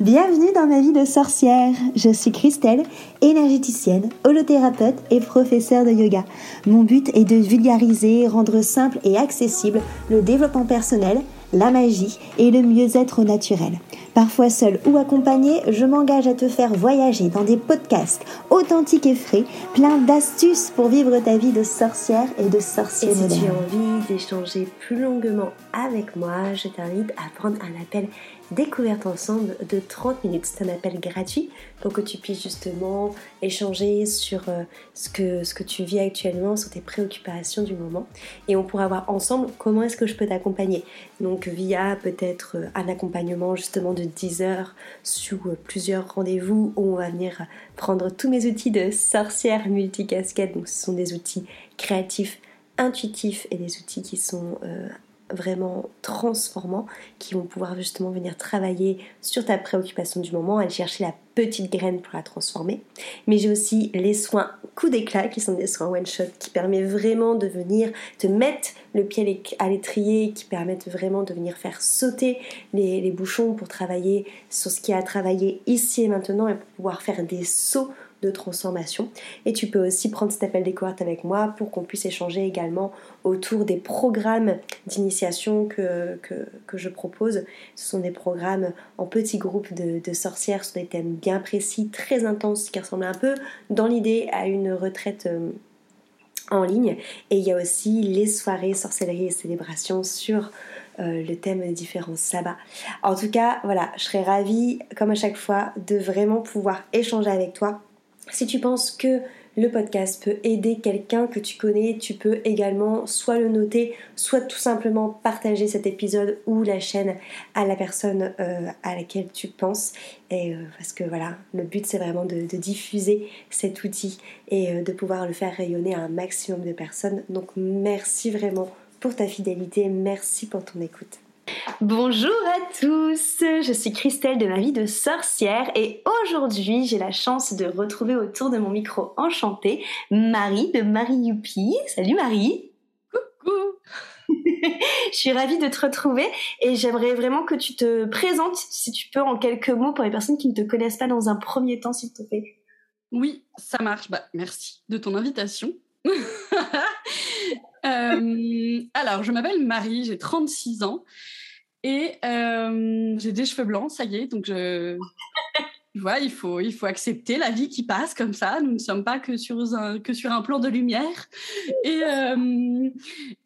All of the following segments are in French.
Bienvenue dans ma vie de sorcière. Je suis Christelle, énergéticienne, holothérapeute et professeure de yoga. Mon but est de vulgariser, rendre simple et accessible le développement personnel, la magie et le mieux-être naturel. Parfois seul ou accompagné, je m'engage à te faire voyager dans des podcasts authentiques et frais, plein d'astuces pour vivre ta vie de sorcière et de sorcier et si tu as envie d'échanger plus longuement avec moi, je t'invite à prendre un appel découverte ensemble de 30 minutes. C'est un appel gratuit pour que tu puisses justement échanger sur euh, ce, que, ce que tu vis actuellement, sur tes préoccupations du moment. Et on pourra voir ensemble comment est-ce que je peux t'accompagner. Donc via peut-être euh, un accompagnement justement de 10 heures sous euh, plusieurs rendez-vous où on va venir prendre tous mes outils de sorcière multicasquette. Donc ce sont des outils créatifs intuitifs et des outils qui sont vraiment transformants qui vont pouvoir justement venir travailler sur ta préoccupation du moment, aller chercher la petite graine pour la transformer. Mais j'ai aussi les soins coup d'éclat qui sont des soins one shot qui permettent vraiment de venir te mettre le pied à l'étrier, qui permettent vraiment de venir faire sauter les, les bouchons pour travailler sur ce qui a travaillé ici et maintenant et pour pouvoir faire des sauts de transformation. Et tu peux aussi prendre cet appel découverte avec moi pour qu'on puisse échanger également autour des programmes d'initiation que, je propose. Ce sont des programmes en petits groupes de, sorcières sur des thèmes bien précis, très intenses, qui ressemblent un peu dans l'idée à une retraite. Euh, en ligne et il y a aussi les soirées sorcellerie et célébration sur euh, le thème des différents sabbats. En tout cas, voilà, je serais ravie, comme à chaque fois, de vraiment pouvoir échanger avec toi si tu penses que le podcast peut aider quelqu'un que tu connais, tu peux également soit le noter, soit tout simplement partager cet épisode ou la chaîne à la personne euh, à laquelle tu penses. Et euh, parce que voilà, le but c'est vraiment de, diffuser cet outil et euh, de pouvoir le faire rayonner à un maximum de personnes. Donc merci vraiment pour ta fidélité, merci pour ton écoute. Bonjour à tous, je suis Christelle de ma vie de sorcière et aujourd'hui j'ai la chance de retrouver autour de mon micro enchanté Marie de Marie Youpi. Salut Marie Coucou Je suis ravie de te retrouver et j'aimerais vraiment que tu te présentes, si tu peux, en quelques mots pour les personnes qui ne te connaissent pas dans un premier temps, s'il te plaît. Oui, ça marche. Bah, merci de ton invitation. Euh, alors, je m'appelle Marie, j'ai 36 ans et euh, j'ai des cheveux blancs, ça y est, donc je... vois, il faut, il faut accepter la vie qui passe comme ça. Nous ne sommes pas que sur un, que sur un plan de lumière. Et, euh,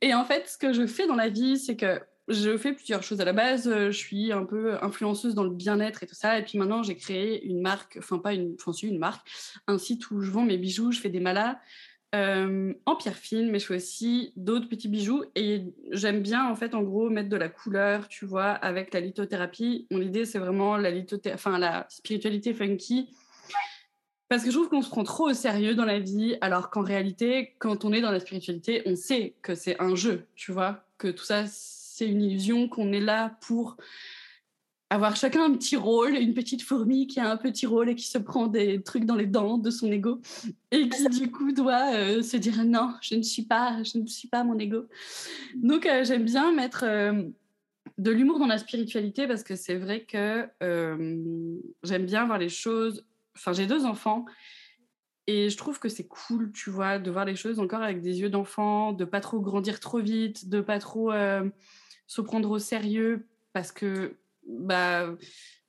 et en fait, ce que je fais dans la vie, c'est que je fais plusieurs choses. À la base, je suis un peu influenceuse dans le bien-être et tout ça. Et puis maintenant, j'ai créé une marque, enfin pas une, enfin une marque, un site où je vends mes bijoux, je fais des malas. Euh, en pierre fine, mais je fais aussi d'autres petits bijoux. Et j'aime bien, en fait, en gros, mettre de la couleur, tu vois, avec la lithothérapie. Mon idée, c'est vraiment la, enfin, la spiritualité funky. Parce que je trouve qu'on se prend trop au sérieux dans la vie, alors qu'en réalité, quand on est dans la spiritualité, on sait que c'est un jeu, tu vois, que tout ça, c'est une illusion, qu'on est là pour avoir chacun un petit rôle, une petite fourmi qui a un petit rôle et qui se prend des trucs dans les dents de son ego et qui du coup doit euh, se dire non, je ne suis pas, je ne suis pas mon ego. Donc euh, j'aime bien mettre euh, de l'humour dans la spiritualité parce que c'est vrai que j'aime bien voir les choses. Enfin, j'ai deux enfants et je trouve que c'est cool, tu vois, de voir les choses encore avec des yeux d'enfant, de pas trop grandir trop vite, de pas trop se prendre au sérieux parce que bah,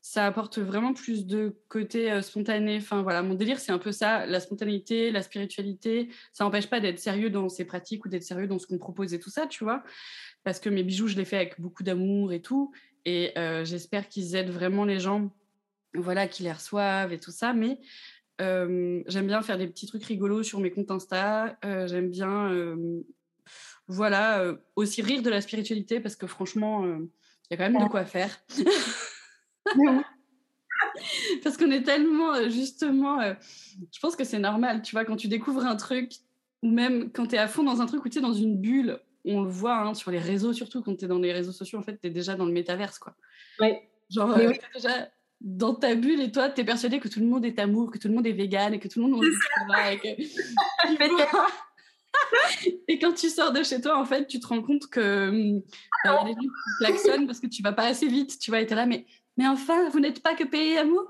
ça apporte vraiment plus de côté spontané. Enfin voilà, mon délire c'est un peu ça, la spontanéité, la spiritualité. Ça n'empêche pas d'être sérieux dans ses pratiques ou d'être sérieux dans ce qu'on propose et tout ça, tu vois? Parce que mes bijoux, je les fais avec beaucoup d'amour et tout. Et j'espère qu'ils aident vraiment les gens, voilà, qui les reçoivent et tout ça. Mais j'aime bien faire des petits trucs rigolos sur mes comptes Insta. j'aime bien, voilà, aussi rire de la spiritualité parce que franchement y a quand même de quoi faire. Parce qu'on est tellement, euh, justement, euh, je pense que c'est normal, tu vois, quand tu découvres un truc, ou même quand tu es à fond dans un truc ou tu es dans une bulle, on le voit hein, sur les réseaux, surtout quand tu es dans les réseaux sociaux, en fait, tu es déjà dans le métaverse, quoi. Oui. Genre, euh, déjà dans ta bulle et toi, tu es persuadé que tout le monde est amour, que tout le monde est vegan et que tout le monde mange du travail. et quand tu sors de chez toi, en fait, tu te rends compte que hum, bah, y a des gens qui klaxonnent parce que tu vas pas assez vite. Tu vas être là, mais Mais enfin, vous n'êtes pas que pays amour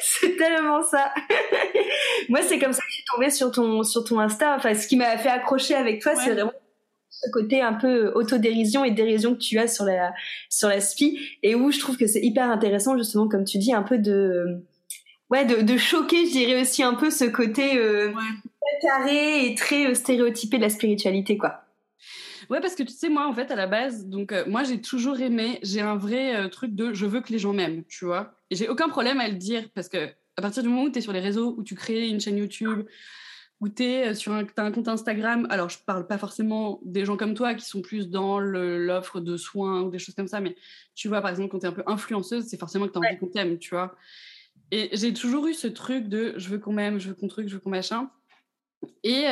c'est tellement ça. Moi, c'est comme ça que je suis tombée sur ton, sur ton Insta. Enfin, ce qui m'a fait accrocher avec toi, c'est vraiment ce côté un peu autodérision et dérision que tu as sur la, sur la SPI et où je trouve que c'est hyper intéressant, justement, comme tu dis, un peu de, ouais, de, de choquer, je dirais aussi un peu ce côté euh, carré et très euh, stéréotypé de la spiritualité, quoi. Ouais, parce que tu sais, moi, en fait, à la base, donc, euh, moi, j'ai toujours aimé, j'ai un vrai euh, truc de je veux que les gens m'aiment, tu vois. Et j'ai aucun problème à le dire parce que à partir du moment où tu es sur les réseaux, où tu crées une chaîne YouTube, où tu es sur un, as un compte Instagram, alors je parle pas forcément des gens comme toi qui sont plus dans l'offre de soins ou des choses comme ça, mais tu vois, par exemple, quand tu es un peu influenceuse, c'est forcément que tu as envie qu'on t'aime, tu vois. Et j'ai toujours eu ce truc de je veux qu'on m'aime, je veux qu'on truc, je veux qu'on machin. Et,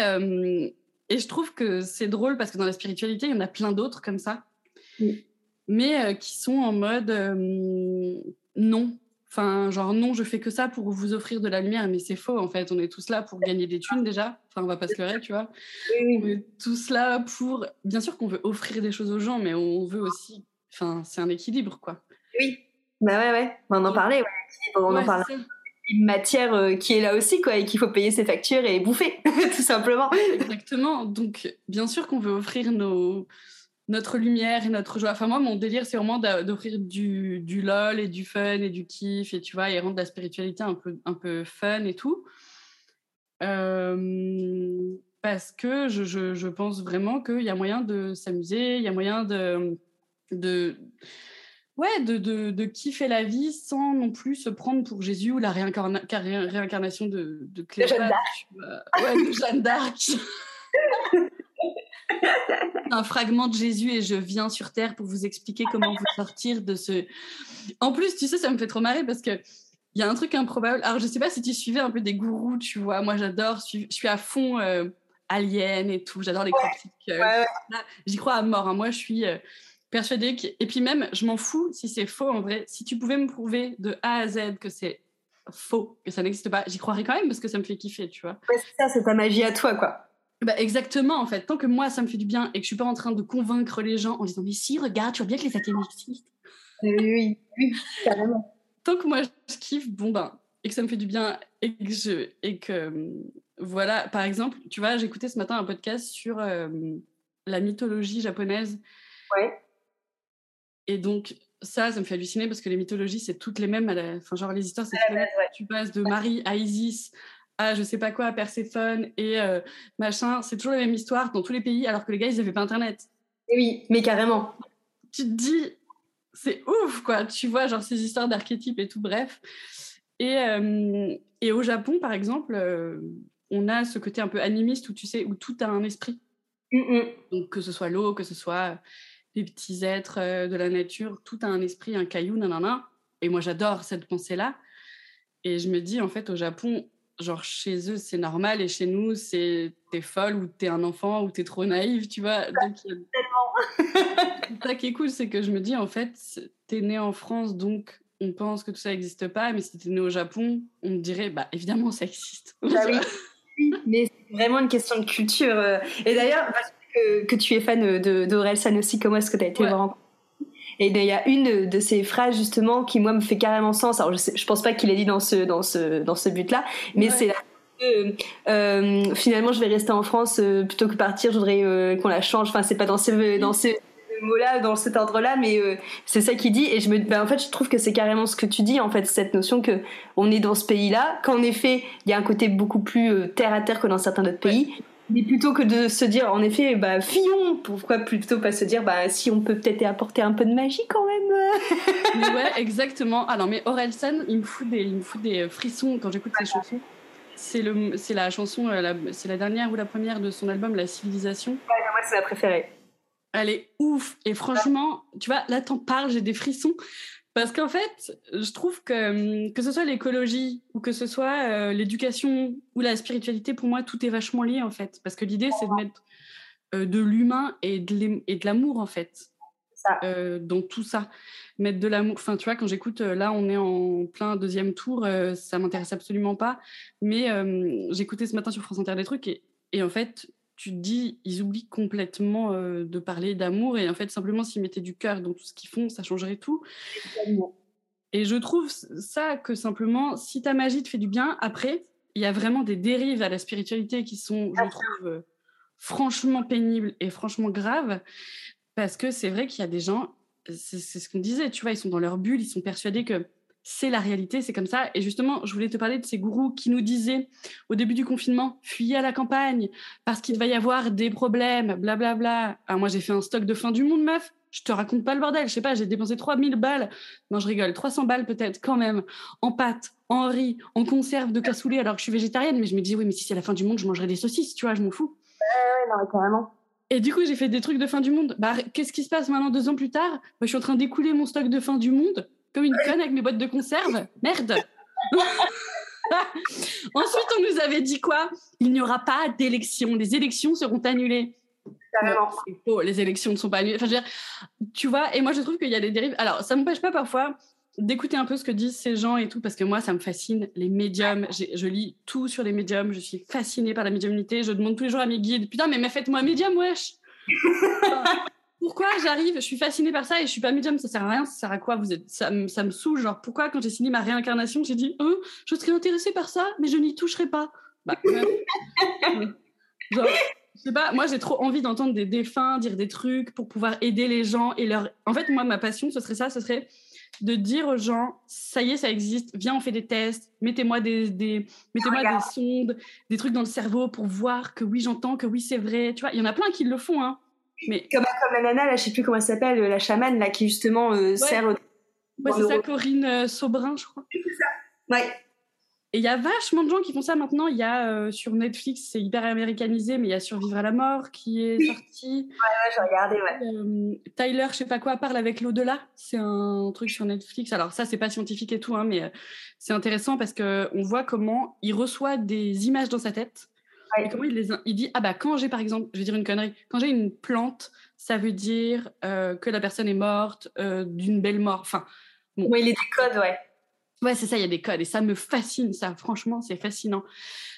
et je trouve que c'est drôle parce que dans la spiritualité, il y en a plein d'autres comme ça, mais euh, qui sont en mode euh, non. Enfin, genre non, je fais que ça pour vous offrir de la lumière, mais c'est faux en fait. On est tous là pour gagner des thunes déjà. Enfin, on va pas se leurrer, tu vois. On est tous là pour. Bien sûr qu'on veut offrir des choses aux gens, mais on veut aussi. Enfin, c'est un équilibre, quoi. Oui. Bah ouais, ouais. On en parlait, ouais. On en parlait une matière euh, qui est là aussi, quoi, et qu'il faut payer ses factures et bouffer, tout simplement. Exactement. Donc, bien sûr qu'on veut offrir nos, notre lumière et notre joie. Enfin, moi, mon délire, c'est vraiment d'offrir du, du lol et du fun et du kiff, et tu vois, et rendre la spiritualité un peu, un peu fun et tout. Euh, parce que je, je, pense vraiment qu'il y a moyen de s'amuser, il y a moyen de ouais, de, de, de, kiffer la vie sans non plus se prendre pour Jésus ou la réincarnation de, de Cléopâtre. Ouais, de Jeanne d'Arc. un fragment de Jésus et je viens sur Terre pour vous expliquer comment vous sortir de ce... En plus, tu sais, ça me fait trop marrer parce que il y a un truc improbable. Alors, je sais pas si tu suivais un peu des gourous, tu vois. Moi, j'adore. Je suis à fond euh, alien et tout. J'adore les critiques. Euh, j'y crois à mort. Hein. Moi, je suis... Euh, persuadée que... Et puis même, je m'en fous si c'est faux en vrai. Si tu pouvais me prouver de A à Z que c'est faux, que ça n'existe pas, j'y croirais quand même parce que ça me fait kiffer, tu vois. Ouais, c'est ça, c'est ta magie à toi, quoi. Bah exactement, en fait. Tant que moi, ça me fait du bien et que je suis pas en train de convaincre les gens en disant mais si, regarde, tu vois bien que les athées existent. Oui, oui, oui, carrément. Tant que moi, je kiffe, bon ben, et que ça me fait du bien et que je... Et que, voilà, par exemple, tu vois, écouté ce matin un podcast sur euh, la mythologie japonaise. Ouais. Et donc, ça, ça me fait halluciner parce que les mythologies, c'est toutes les mêmes. Enfin, genre, les histoires, c'est Tu passes de Marie à Isis à je sais pas quoi, à Perséphone et euh, machin. C'est toujours la même histoire dans tous les pays, alors que les gars, ils n'avaient pas Internet. oui, mais carrément. Tu te dis, c'est ouf, quoi. Tu vois, genre, ces histoires d'archétypes et tout, bref. Et, euh, et au Japon, par exemple, euh, on a ce côté un peu animiste où tu sais, où tout a un esprit. Donc, que ce soit l'eau, que ce soit les petits êtres euh, de la nature, tout a un esprit, un caillou, nanana. Et moi, j'adore cette pensée-là. Et je me dis, en fait, au Japon, genre chez eux, c'est normal, et chez nous, c'est t'es folle ou t'es un enfant ou t'es trop naïve, tu vois. Donc, ça qui est cool, c'est que je me dis, en fait, t'es né en France, donc on pense que tout ça n'existe pas, mais si t'es né au Japon, on me dirait, bah évidemment, ça existe. Bah oui. mais c'est vraiment une question de culture. Euh. Et d'ailleurs, que, tu es fan de San aussi. Comment est-ce que tu as été voir et il y a une de ces phrases justement qui moi me fait carrément sens. Alors je, sais, je pense pas qu'il ait dit dans ce dans ce dans ce but-là, mais c'est là. Euh, euh, finalement, je vais rester en France euh, plutôt que partir. Je voudrais euh, qu'on la change. Enfin, c'est pas dans ce dans ce mots-là, dans cet ordre-là, mais c'est ça qu'il dit. Et je me, ben, en fait, je trouve que c'est carrément ce que tu dis. En fait, cette notion que on est dans ce pays-là, qu'en effet, il y a un côté beaucoup plus terre à terre que dans certains autres pays. Mais plutôt que de se dire, en effet, bah, Fillon, pourquoi plutôt pas se dire, bah, si on peut peut-être apporter un peu de magie quand même Ouais, exactement. Alors, mais Orelsan, il me fout des, il me fout des frissons quand j'écoute ses chansons. C'est, le, c'est la chanson, euh, c'est la dernière ou la première de son album, La Civilisation. Ouais, moi, c'est ma préférée. Elle est ouf. Et franchement, tu vois, là, t'en parles, j'ai des frissons. Parce qu'en fait, je trouve que que ce soit l'écologie ou que ce soit euh, l'éducation ou la spiritualité, pour moi, tout est vachement lié en fait. Parce que l'idée, c'est de mettre euh, de l'humain et de l'amour en fait euh, dans tout ça. Mettre de l'amour. Enfin, tu vois, quand j'écoute, là, on est en plein deuxième tour, ça m'intéresse absolument pas. Mais j'écoutais ce matin sur France Inter des trucs et, et en fait, tu te dis, ils oublient complètement euh, de parler d'amour et en fait, simplement s'ils mettaient du cœur dans tout ce qu'ils font, ça changerait tout. Et je trouve ça que simplement, si ta magie te fait du bien, après, il y a vraiment des dérives à la spiritualité qui sont, je trouve, euh, franchement pénibles et franchement graves. Parce que c'est vrai qu'il y a des gens, c'est ce qu'on disait, tu vois, ils sont dans leur bulle, ils sont persuadés que c'est la réalité, c'est comme ça. Et justement, je voulais te parler de ces gourous qui nous disaient au début du confinement, fuyez à la campagne parce qu'il va y avoir des problèmes, blablabla. Bla, bla. Alors moi, j'ai fait un stock de fin du monde, meuf. Je te raconte pas le bordel. Je sais pas, j'ai dépensé 3000 balles. Non, je rigole. 300 balles peut-être quand même. En pâtes, en riz, en conserve de cassoulet alors que je suis végétarienne. Mais je me dis, oui, mais si c'est la fin du monde, je mangerai des saucisses, tu vois, je m'en fous. Ouais, non, carrément. Et du coup, j'ai fait des trucs de fin du monde. Bah, qu'est-ce qui se passe maintenant deux ans plus tard? Bah, Je suis en train d'écouler mon stock de fin du monde comme une conne avec mes boîtes de conserve. Merde. Ensuite, on nous avait dit quoi? Il n'y aura pas d'élections. Les élections seront annulées. les élections ne sont pas annulées. Enfin, je veux dire, tu vois, et moi, je trouve qu'il y a des dérives. Alors, ça ne m'empêche pas parfois d'écouter un peu ce que disent ces gens et tout, parce que moi, ça me fascine, les médiums. Je lis tout sur les médiums. Je suis fascinée par la médiumnité. Je demande tous les jours à mes guides Putain, mais, mais faites-moi médium, wesh pourquoi j'arrive, je suis fascinée par ça et je suis pas médium, ça sert à rien, ça sert à quoi vous êtes, ça, me saoule, genre pourquoi quand j'ai signé ma réincarnation, j'ai dit, oh, je serais intéressée par ça, mais je n'y toucherai pas. Bah, genre, je sais pas, moi j'ai trop envie d'entendre des défunts dire des trucs pour pouvoir aider les gens et leur. En fait, moi ma passion, ce serait ça, ce serait de dire aux gens, ça y est, ça existe, viens, on fait des tests, mettez-moi des, des mettez-moi des sondes, des trucs dans le cerveau pour voir que oui, j'entends, que oui, c'est vrai. Tu vois, il y en a plein qui le font, hein. Mais... Comme, la nana, là, je sais plus comment elle s'appelle, la chamane, là, qui justement euh, sert. Ouais, c'est ça, Corinne euh, Sobrin, je crois. C'est ça. Ouais. Et il y a vachement de gens qui font ça maintenant. Il y a euh, sur Netflix, c'est hyper américanisé, mais il y a Survivre à la mort qui est sorti. Ouais, ouais, j'ai regardé, ouais. Tyler, je sais pas quoi, parle avec l'au-delà. C'est un truc sur Netflix. Alors ça, c'est pas scientifique et tout, hein, mais c'est intéressant parce que on voit comment il reçoit des images dans sa tête comment il les il dit ah bah quand j'ai par exemple je vais dire une connerie quand j'ai une plante ça veut dire euh, que la personne est morte euh, d'une belle mort enfin bon. il y a des codes ouais ouais c'est ça il y a des codes et ça me fascine ça franchement c'est fascinant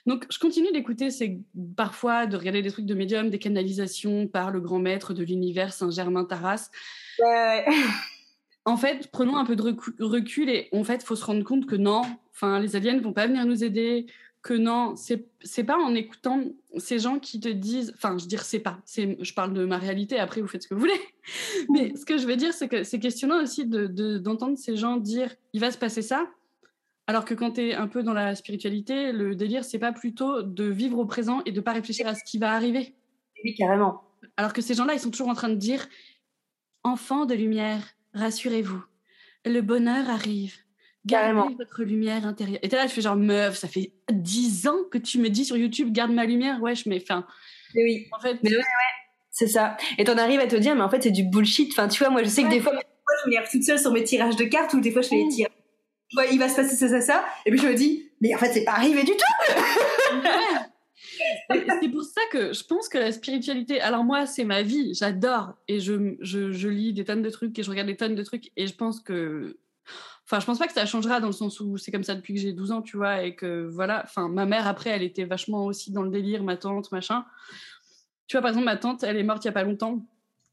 donc je continue d'écouter c'est parfois de regarder des trucs de médium des canalisations par le grand maître de l'univers Saint Germain Taras ouais. en fait, prenons un peu de recul et en fait, faut se rendre compte que non, enfin, les aliens ne vont pas venir nous aider que non, c'est pas en écoutant ces gens qui te disent, enfin, je dire c'est pas, je parle de ma réalité, après vous faites ce que vous voulez. Mais ce que je veux dire, c'est que c'est questionnant aussi d'entendre de, ces gens dire, il va se passer ça, alors que quand tu es un peu dans la spiritualité, le délire, c'est pas plutôt de vivre au présent et de pas réfléchir à ce qui va arriver. Oui, carrément. Alors que ces gens-là, ils sont toujours en train de dire, enfants de lumière, rassurez-vous, le bonheur arrive. Gardez votre lumière intérieure. Et là, je fais genre, meuf, ça fait dix ans que tu me dis sur YouTube, garde ma lumière. Wesh, mais enfin. Oui. En fait. Mais ouais, ouais. C'est ça. Et t'en arrives à te dire, mais en fait, c'est du bullshit. Enfin, tu vois, moi, je sais que des fois, je me toute seule sur mes tirages de cartes ou des fois, je fais les tirages. Ouais, il va se passer ça, ça, ça. Et puis, je me dis, mais en fait, c'est pas arrivé du tout. c'est pour ça que je pense que la spiritualité, alors moi, c'est ma vie, j'adore. Et je, je, je, lis des tonnes de trucs et je regarde des tonnes de trucs. Et je pense que Enfin, je pense pas que ça changera dans le sens où c'est comme ça depuis que j'ai 12 ans, tu vois, et que voilà. Enfin, ma mère, après, elle était vachement aussi dans le délire, ma tante, machin. Tu vois, par exemple, ma tante, elle est morte il y a pas longtemps.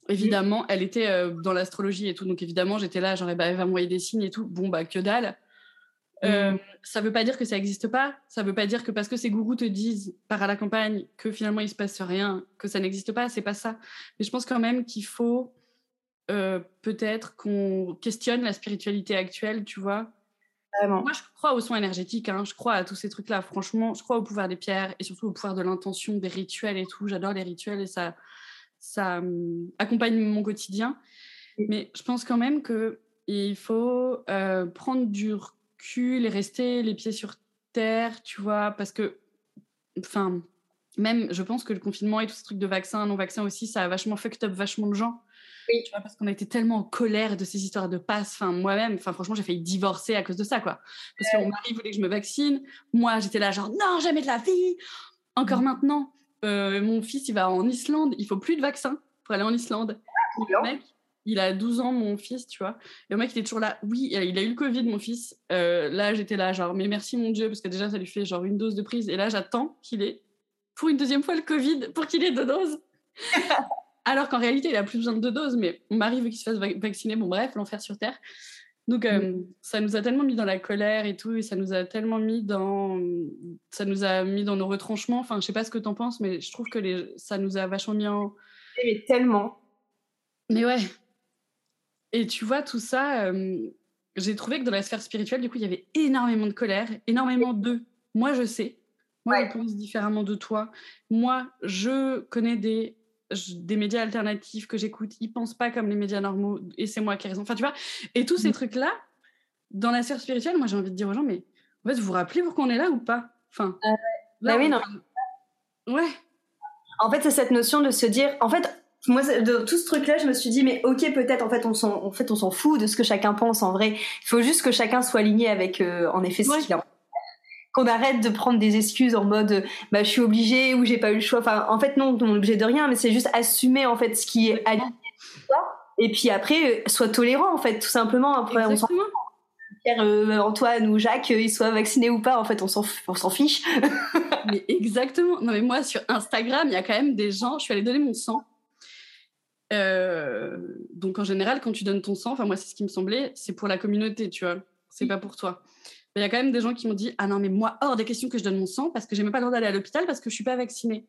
Évidemment, elle était euh, dans l'astrologie et tout. Donc, évidemment, j'étais là, genre, bah, elle va m'envoyer des signes et tout. Bon, bah, que dalle. Euh, mm. ça veut pas dire que ça n'existe pas. Ça veut pas dire que parce que ces gourous te disent, par à la campagne, que finalement il se passe rien, que ça n'existe pas. C'est pas ça. Mais je pense quand même qu'il faut euh, peut-être qu'on questionne la spiritualité actuelle, tu vois. Moi, je crois aux soins énergétiques, hein. je crois à tous ces trucs-là. Franchement, je crois au pouvoir des pierres et surtout au pouvoir de l'intention, des rituels et tout. J'adore les rituels et ça, ça hum, accompagne mon quotidien. Mais je pense quand même qu'il faut euh, prendre du recul et rester les pieds sur terre, tu vois, parce que, enfin, même, je pense que le confinement et tous ces trucs de vaccins, non vaccins aussi, ça a vachement fucked up vachement de gens. Oui. Tu vois, parce qu'on a été tellement en colère de ces histoires de passe. Enfin, moi-même, enfin, franchement, j'ai failli divorcer à cause de ça, quoi. Parce que mon mari voulait que je me vaccine. Moi, j'étais là, genre, non, jamais de la vie. Encore mm. maintenant, euh, mon fils, il va en Islande. Il faut plus de vaccin pour aller en Islande. le mec, il a 12 ans, mon fils, tu vois. Et le mec, il est toujours là. Oui, il a eu le Covid, mon fils. Euh, là, j'étais là, genre, mais merci, mon Dieu, parce que déjà, ça lui fait genre une dose de prise. Et là, j'attends qu'il ait pour une deuxième fois le Covid pour qu'il ait deux doses. Alors qu'en réalité, il a plus besoin de deux doses, mais mon mari veut qu'il se fasse vacciner. Bon, bref, l'enfer sur Terre. Donc, euh, mm. ça nous a tellement mis dans la colère et tout, et ça nous a tellement mis dans, ça nous a mis dans nos retranchements. Enfin, je sais pas ce que tu en penses, mais je trouve que les... ça nous a vachement mis en. Mais tellement. Mais ouais. Et tu vois, tout ça, euh, j'ai trouvé que dans la sphère spirituelle, du coup, il y avait énormément de colère, énormément de moi, je sais. Moi, je pense différemment de toi. Moi, je connais des des médias alternatifs que j'écoute, ils pensent pas comme les médias normaux et c'est moi qui ai raison. Enfin, tu vois, et tous ces mmh. trucs-là, dans la sphère spirituelle, moi j'ai envie de dire aux gens, mais en fait, vous vous rappelez pourquoi on est là ou pas? Enfin, euh, bah oui, non. Ouais. En fait, c'est cette notion de se dire, en fait, moi, de tout ce truc-là, je me suis dit, mais ok, peut-être, en fait, on s'en, en fait, on s'en fout de ce que chacun pense. En vrai, il faut juste que chacun soit aligné avec, euh, en effet, ce qu'il a qu'on arrête de prendre des excuses en mode bah je suis obligée ou j'ai pas eu le choix. Enfin, en fait non, on est obligé de rien, mais c'est juste assumer en fait ce qui est aligné. Et puis après, soit tolérant en fait, tout simplement. Après, on s'en Pierre, euh, Antoine ou Jacques, euh, ils soient vaccinés ou pas, en fait, on s'en, on s'en fiche. mais exactement. Non mais moi sur Instagram, il y a quand même des gens. Je suis allée donner mon sang. Euh, donc en général, quand tu donnes ton sang, enfin moi c'est ce qui me semblait, c'est pour la communauté, tu vois. C'est pas pour toi il y a quand même des gens qui m'ont dit Ah non, mais moi, hors des questions que je donne mon sang parce que j'ai même pas le droit d'aller à l'hôpital parce que je suis pas vaccinée.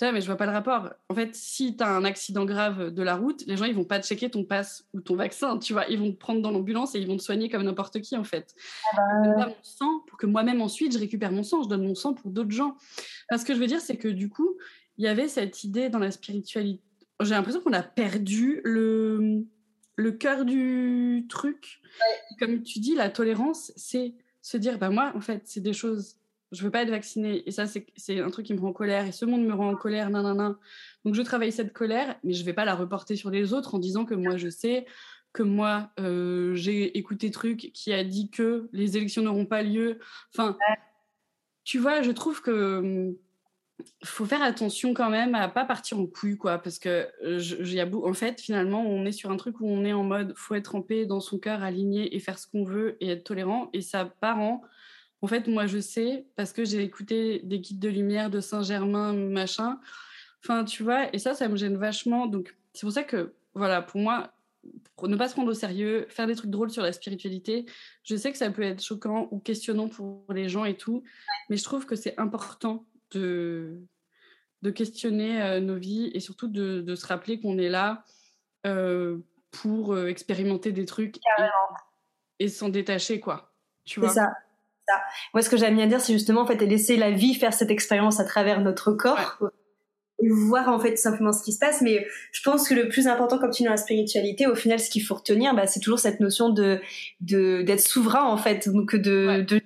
Je mais je vois pas le rapport. En fait, si tu as un accident grave de la route, les gens, ils vont pas checker ton passe ou ton vaccin, tu vois. Ils vont te prendre dans l'ambulance et ils vont te soigner comme n'importe qui, en fait. Ah bah, je donne pas mon sang pour que moi-même, ensuite, je récupère mon sang. Je donne mon sang pour d'autres gens. Parce que je veux dire, c'est que du coup, il y avait cette idée dans la spiritualité. J'ai l'impression qu'on a perdu le, le cœur du truc. Comme tu dis, la tolérance, c'est se dire, bah moi, en fait, c'est des choses, je veux pas être vaccinée, et ça, c'est un truc qui me rend en colère, et ce monde me rend en colère, nan, Donc, je travaille cette colère, mais je vais pas la reporter sur les autres en disant que moi, je sais, que moi, euh, j'ai écouté truc qui a dit que les élections n'auront pas lieu. Enfin, tu vois, je trouve que hum, faut faire attention quand même à pas partir en couille, quoi, parce que a en fait, finalement, on est sur un truc où on est en mode, faut être en paix dans son cœur, aligné et faire ce qu'on veut et être tolérant, et ça part en, en fait, moi, je sais parce que j'ai écouté des guides de lumière de Saint-Germain, machin. Enfin, tu vois, et ça, ça me gêne vachement. Donc, c'est pour ça que, voilà, pour moi, ne pas se prendre au sérieux, faire des trucs drôles sur la spiritualité, je sais que ça peut être choquant ou questionnant pour les gens et tout, mais je trouve que c'est important de, de questionner euh, nos vies et surtout de, de se rappeler qu'on est là euh, pour euh, expérimenter des trucs et, s'en détacher, quoi. Tu vois? ça. ça. Moi, ce que j'aime bien dire, c'est justement en fait laisser la vie faire cette expérience à travers notre corps. Et voir en fait simplement ce qui se passe mais je pense que le plus important comme tu dis dans la spiritualité au final ce qu'il faut retenir bah, c'est toujours cette notion de d'être souverain en fait donc de, de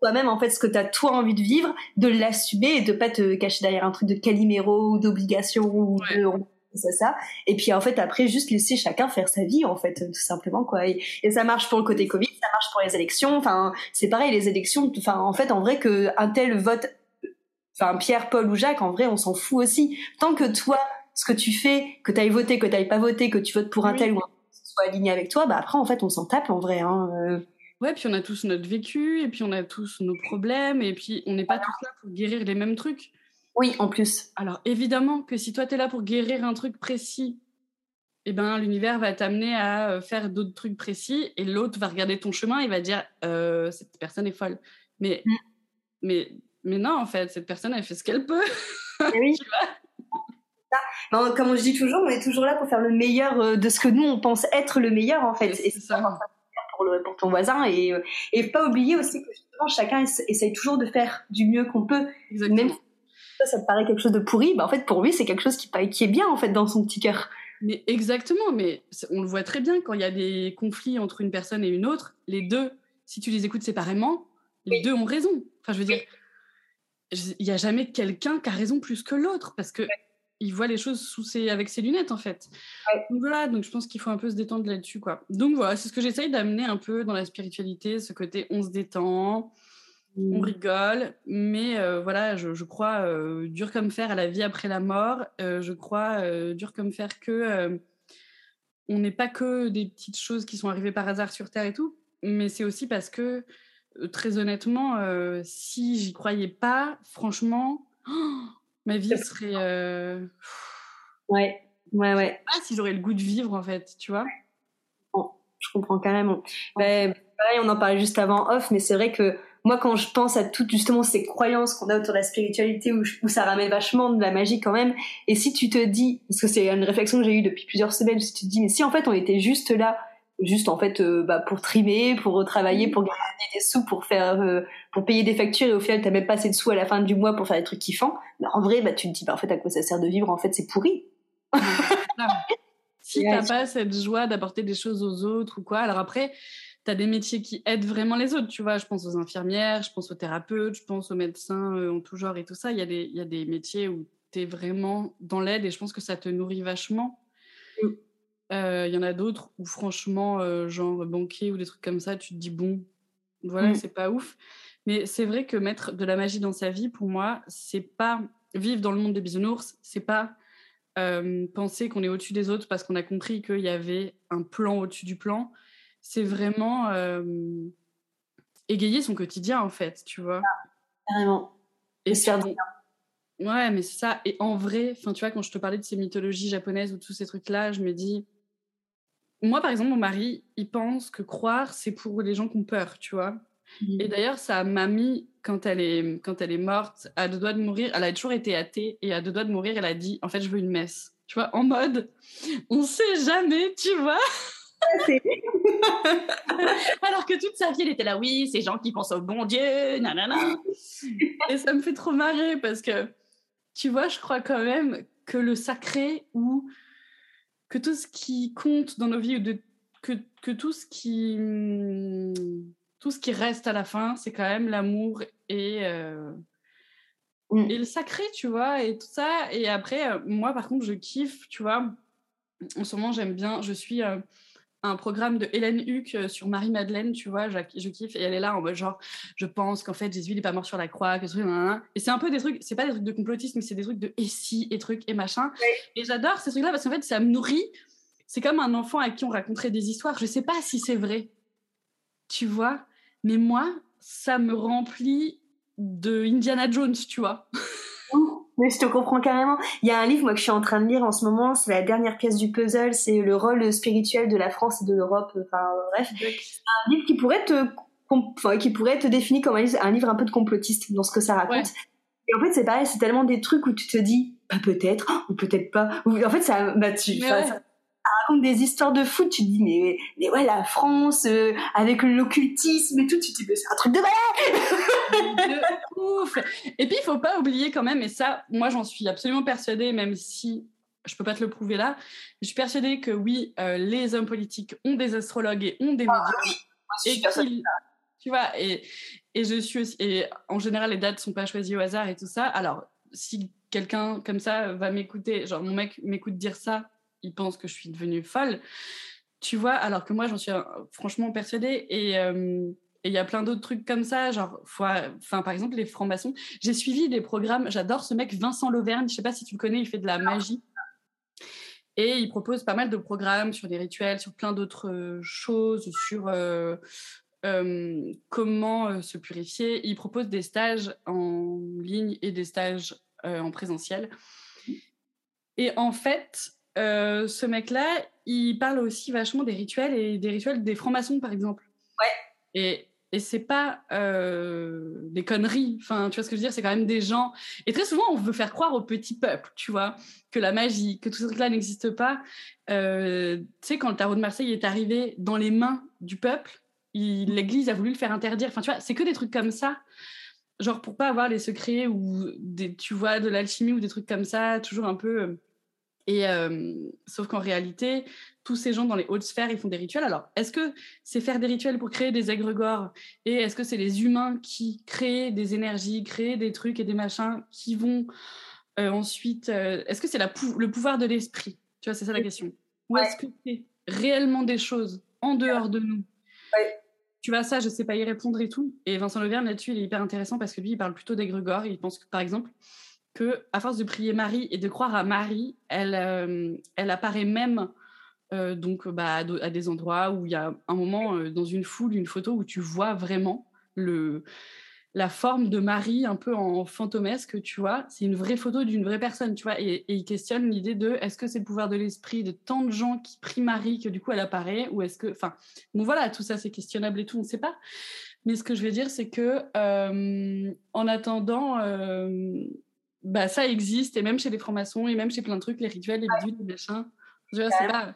toi-même en fait ce que tu as toi envie de vivre, de l'assumer et de pas te cacher derrière un truc de caliméro ou d'obligation ou de ça, ça. Et puis en fait après juste laisser chacun faire sa vie en fait tout simplement quoi. Et, ça marche pour le côté Covid, ça marche pour les élections. Enfin c'est pareil les élections. Enfin en fait en vrai que un tel vote, enfin Pierre, Paul ou Jacques en vrai on s'en fout aussi. Tant que toi ce que tu fais, que tu ailles voter, que tu pas voté, que tu votes pour un tel ou un soit aligné avec toi, bah après en fait on s'en tape en vrai. Hein. Ouais, puis on a tous notre vécu, et puis on a tous nos problèmes, et puis on n'est pas tous là pour guérir les mêmes trucs. Oui, en plus. Alors évidemment que si toi tu es là pour guérir un truc précis, eh ben, l'univers va t'amener à euh, faire d'autres trucs précis, et l'autre va regarder ton chemin et va dire euh, cette personne est folle. Mais, mm. mais, mais non, en fait, cette personne, elle fait ce qu'elle peut. oui. comme je dis toujours, on est toujours là pour faire le meilleur euh, de ce que nous on pense être le meilleur en fait. C'est ça pour, ton voisin et, euh, et pas oublier aussi que justement chacun essaye toujours de faire du mieux qu'on peut. Exactement. Même si ça, te paraît quelque chose de pourri, bah en fait pour lui c'est quelque chose qui, qui est bien en fait dans son petit cœur. Mais exactement, mais on le voit très bien quand il y a des conflits entre une personne et une autre, les deux, si tu les écoutes séparément, les deux ont raison. Enfin, je veux dire, il n'y a jamais quelqu'un qui a raison plus que l'autre parce que il voit les choses sous ses, avec ses lunettes en fait. Donc voilà, donc je pense qu'il faut un peu se détendre là-dessus quoi. Donc voilà, c'est ce que j'essaye d'amener un peu dans la spiritualité, ce côté on se détend, on mmh. rigole, mais euh, voilà, je, crois euh, dur comme fer à la vie après la mort. Euh, je crois dur comme fer que on n'est pas que des petites choses qui sont arrivées par hasard sur Terre et tout, mais c'est aussi parce que très honnêtement, si j'y croyais pas, franchement. Ma vie serait. Euh... Ouais, ouais, ouais. Je sais pas si j'aurais le goût de vivre, en fait, tu vois. Bon, je comprends carrément. Ben, pareil, on en parlait juste avant off, mais c'est vrai que moi, quand je pense à toutes justement ces croyances qu'on a autour de la spiritualité, où, où, ça ramène vachement de la magie quand même, et si tu te dis, parce que c'est une réflexion que j'ai eue depuis plusieurs semaines, si tu te dis, mais si en fait on était juste là, juste en fait euh, bah, pour trimer, pour travailler, pour gagner des sous, pour faire, euh, pour payer des factures, et au final t'as même pas assez de sous à la fin du mois pour faire des trucs kiffants, bah, en vrai, bah tu te dis, bah en fait à quoi ça sert de vivre En fait, c'est pourri. si t'as pas cette joie d'apporter des choses aux autres ou quoi, alors après tu as des métiers qui aident vraiment les autres. Tu vois, je pense aux infirmières, je pense aux thérapeutes, je pense aux médecins euh, en tout genre et tout ça. Il y, a des, il y a des métiers où tu es vraiment dans l'aide et je pense que ça te nourrit vachement. Euh, il y en a d'autres où, franchement, euh, genre banquier ou des trucs comme ça, tu te dis, bon, voilà, mm. c'est pas ouf. Mais c'est vrai que mettre de la magie dans sa vie, pour moi, c'est pas vivre dans le monde des bisounours, c'est pas penser qu'on est au-dessus des autres parce qu'on a compris qu'il y avait un plan au-dessus du plan c'est vraiment euh, égayer son quotidien, en fait, tu vois. carrément. Et se faire bien. Ouais, mais c'est ça. Et en vrai, enfin, tu vois, quand je te parlais de ces mythologies japonaises ou tous ces trucs-là, je me dis. Moi, par exemple, mon mari, il pense que croire, c'est pour les gens qui ont peur, tu vois. Et mmh. d'ailleurs, sa mamie, quand elle, est, quand elle est morte, à deux doigts de mourir, elle a toujours été athée, et à deux doigts de mourir, elle a dit En fait, je veux une messe. Tu vois, en mode, on sait jamais, tu vois. Alors que toute sa vie, elle était là, oui, ces gens qui pensent au bon Dieu, nanana. Et ça me fait trop marrer parce que, tu vois, je crois quand même que le sacré ou que tout ce qui compte dans nos vies, ou de, que, que tout, ce qui, tout ce qui reste à la fin, c'est quand même l'amour et, euh, mm. et le sacré, tu vois, et tout ça. Et après, euh, moi, par contre, je kiffe, tu vois. En ce moment, j'aime bien, je suis. Euh, un programme de Hélène Huck euh, sur Marie-Madeleine, tu vois, je, je, kiffe, et elle est là en mode genre, je pense qu'en fait Jésus il n'est pas mort sur la croix, que truc, et c'est un peu des trucs, c'est pas des trucs de complotisme, mais c'est des trucs de et si, et trucs, et machin, et j'adore ces trucs-là parce qu'en fait ça me nourrit, c'est comme un enfant à qui on raconterait des histoires, je sais pas si c'est vrai, tu vois, mais moi, ça me remplit de Indiana Jones, tu vois. Mais je te comprends carrément. Il y a un livre moi que je suis en train de lire en ce moment, c'est la dernière pièce du puzzle, c'est le rôle spirituel de la France et de l'Europe. Enfin bref, c'est un livre qui pourrait te enfin, qui pourrait te définir comme un livre un peu de complotiste dans ce que ça raconte. Et en fait, c'est pareil, c'est tellement des trucs où tu te dis, pas peut-être, ou peut-être pas. Ou, en fait, ça, bah, tu, ça, raconte des histoires de foot, tu te dis mais mais ouais la France euh, avec l'occultisme et tout, tu te dis mais c'est un truc de malade. Ouf. Et puis il faut pas oublier quand même et ça moi j'en suis absolument persuadée même si je peux pas te le prouver là, je suis persuadée que oui euh, les hommes politiques ont des astrologues et ont des ah, médiums et tu vois et et je suis aussi, et en général les dates sont pas choisies au hasard et tout ça. Alors si quelqu'un comme ça va m'écouter, genre mon mec m'écoute dire ça, ils pensent que je suis devenue folle. Tu vois, alors que moi, j'en suis euh, franchement persuadée. Euh, et il y a plein d'autres trucs comme ça, genre, enfin, par exemple, les francs-maçons. J'ai suivi des programmes, j'adore ce mec, Vincent Lauvergne, je sais pas si tu le connais, il fait de la magie. Et il propose pas mal de programmes sur des rituels, sur plein d'autres euh, choses, sur comment se purifier. Il propose des stages en ligne et des stages en présentiel. Et en fait, euh, ce mec-là, il parle aussi vachement des rituels et des rituels des francs-maçons, par exemple. Ouais. Et, et c'est pas euh, des conneries. Enfin, tu vois ce que je veux dire? C'est quand même des gens. Et très souvent, on veut faire croire au petit peuple, tu vois, que la magie, que tout ce là n'existe pas. Euh, tu sais, quand le tarot de Marseille est arrivé dans les mains du peuple, l'Église a voulu le faire interdire. Enfin, tu vois, c'est que des trucs comme ça. Genre pour pas avoir les secrets ou des, tu vois, de l'alchimie ou des trucs comme ça, toujours un peu et sauf qu'en réalité, tous ces gens dans les hautes sphères, ils font des rituels. Alors, est-ce que c'est faire des rituels pour créer des égrégores Et est-ce que c'est les humains qui créent des énergies, créent des trucs et des machins qui vont ensuite... est-ce que c'est le pouvoir de l'esprit? Tu vois, c'est ça la question. Ou est-ce que c'est réellement des choses en dehors de nous? Tu vois, ça, je sais pas y répondre et tout. Et Vincent Leverne, là-dessus, il est hyper intéressant parce que lui, il parle plutôt d'égrégores. Il pense que, par exemple, que à force de prier Marie et de croire à Marie, elle, euh, elle apparaît même euh, donc bah, à, des endroits où il y a un moment euh, dans une foule, une photo où tu vois vraiment le la forme de Marie un peu en fantomesque, tu vois. C'est une vraie photo d'une vraie personne, tu vois. Et, il questionne l'idée de est-ce que c'est le pouvoir de l'esprit de tant de gens qui prient Marie que du coup elle apparaît ou est-ce que. Enfin, bon voilà, tout ça c'est questionnable et tout, on ne sait pas. Mais ce que je veux dire, c'est que en attendant, bah, ça existe et même chez les francs-maçons et même chez plein de trucs, les rituels, les bidules, les machins. Tu vois, c'est pas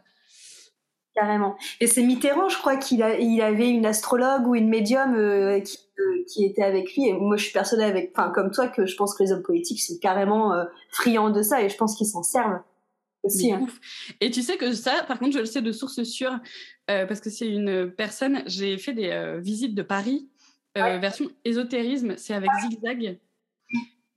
Carrément. Et c'est Mitterrand, je crois qu'il il avait une astrologue ou une médium euh, qui, euh, qui, était avec lui. Et moi, je suis persuadée, avec, enfin, comme toi, que je pense que les hommes politiques sont carrément euh, friands de ça et je pense qu'ils s'en servent aussi. Hein. Et tu sais que ça, par contre, je le sais de source sûre parce que c'est une personne. J'ai fait des visites de Paris, version ésotérisme, c'est avec Zigzag.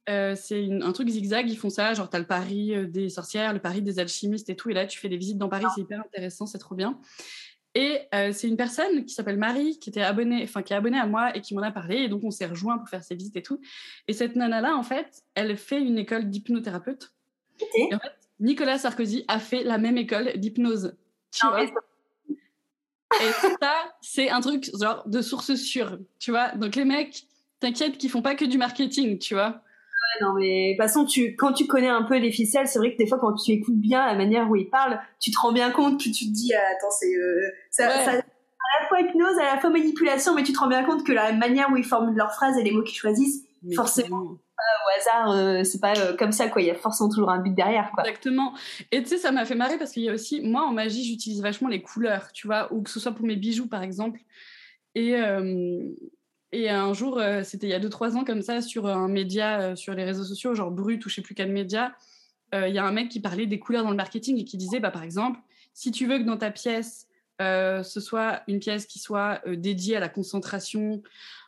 Euh, c'est un truc zigzag, ils font ça, genre t'as le Paris euh, des sorcières, le Paris des alchimistes et tout, et là tu fais des visites dans Paris, c'est hyper intéressant, c'est trop bien. Et euh, c'est une personne qui s'appelle Marie, qui était abonnée, enfin qui est abonnée à moi et qui m'en a parlé, et donc on s'est rejoint pour faire ces visites et tout. Et cette nana-là, en fait, elle fait une école d'hypnothérapeute. Et en fait, Nicolas Sarkozy a fait la même école d'hypnose. Tu vois? Et ça, c'est un truc genre de source sûre, tu vois? Donc les mecs, t'inquiète qu'ils font pas que du marketing, tu vois? Non, mais de toute façon, tu, quand tu connais un peu les ficelles, c'est vrai que des fois, quand tu écoutes bien la manière où ils parlent, tu te rends bien compte que tu te dis, ah, attends, c'est, euh, ça, à la fois hypnose, à la fois manipulation, mais tu te rends bien compte que la manière où ils formulent leurs phrases et les mots qu'ils choisissent, forcément, au hasard, euh, c'est pas euh, comme ça, quoi. Il y a forcément toujours un but derrière, quoi. Exactement. Et tu sais, ça m'a fait marrer parce qu'il y a aussi, moi, en magie, j'utilise vachement les couleurs, tu vois, ou que ce soit pour mes bijoux, par exemple. Et, et un jour, euh, c'était il y a 2-3 ans comme ça, sur un média, euh, sur les réseaux sociaux, genre Brut ou je sais plus quel média, euh, il y a un mec qui parlait des couleurs dans le marketing et qui disait, bah, par exemple, si tu veux que dans ta pièce, ce soit une pièce qui soit dédiée à la concentration,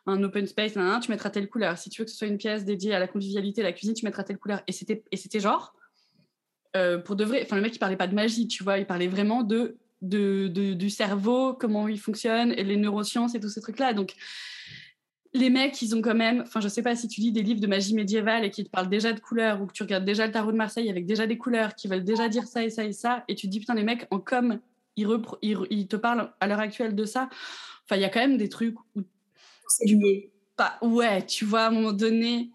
un open space, tu mettras telle couleur. Si tu veux que ce soit une pièce dédiée à la convivialité, à la cuisine, tu mettras telle couleur. Et c'était, genre, pour de vrai, enfin le mec il parlait pas de magie, tu vois, il parlait vraiment de, de, de, du cerveau, comment il fonctionne, et les neurosciences et tous ces trucs-là. Donc les mecs, ils ont quand même, enfin, je sais pas si tu lis des livres de magie médiévale et qui te parlent déjà de couleurs ou que tu regardes déjà le tarot de Marseille avec déjà des couleurs qui veulent déjà dire ça et ça et ça, et tu te dis putain, les mecs, en com, ils, ils, te parlent à l'heure actuelle de ça. Enfin, il y a quand même des trucs où. C'est lié. Pas, ouais, tu vois, à un moment donné,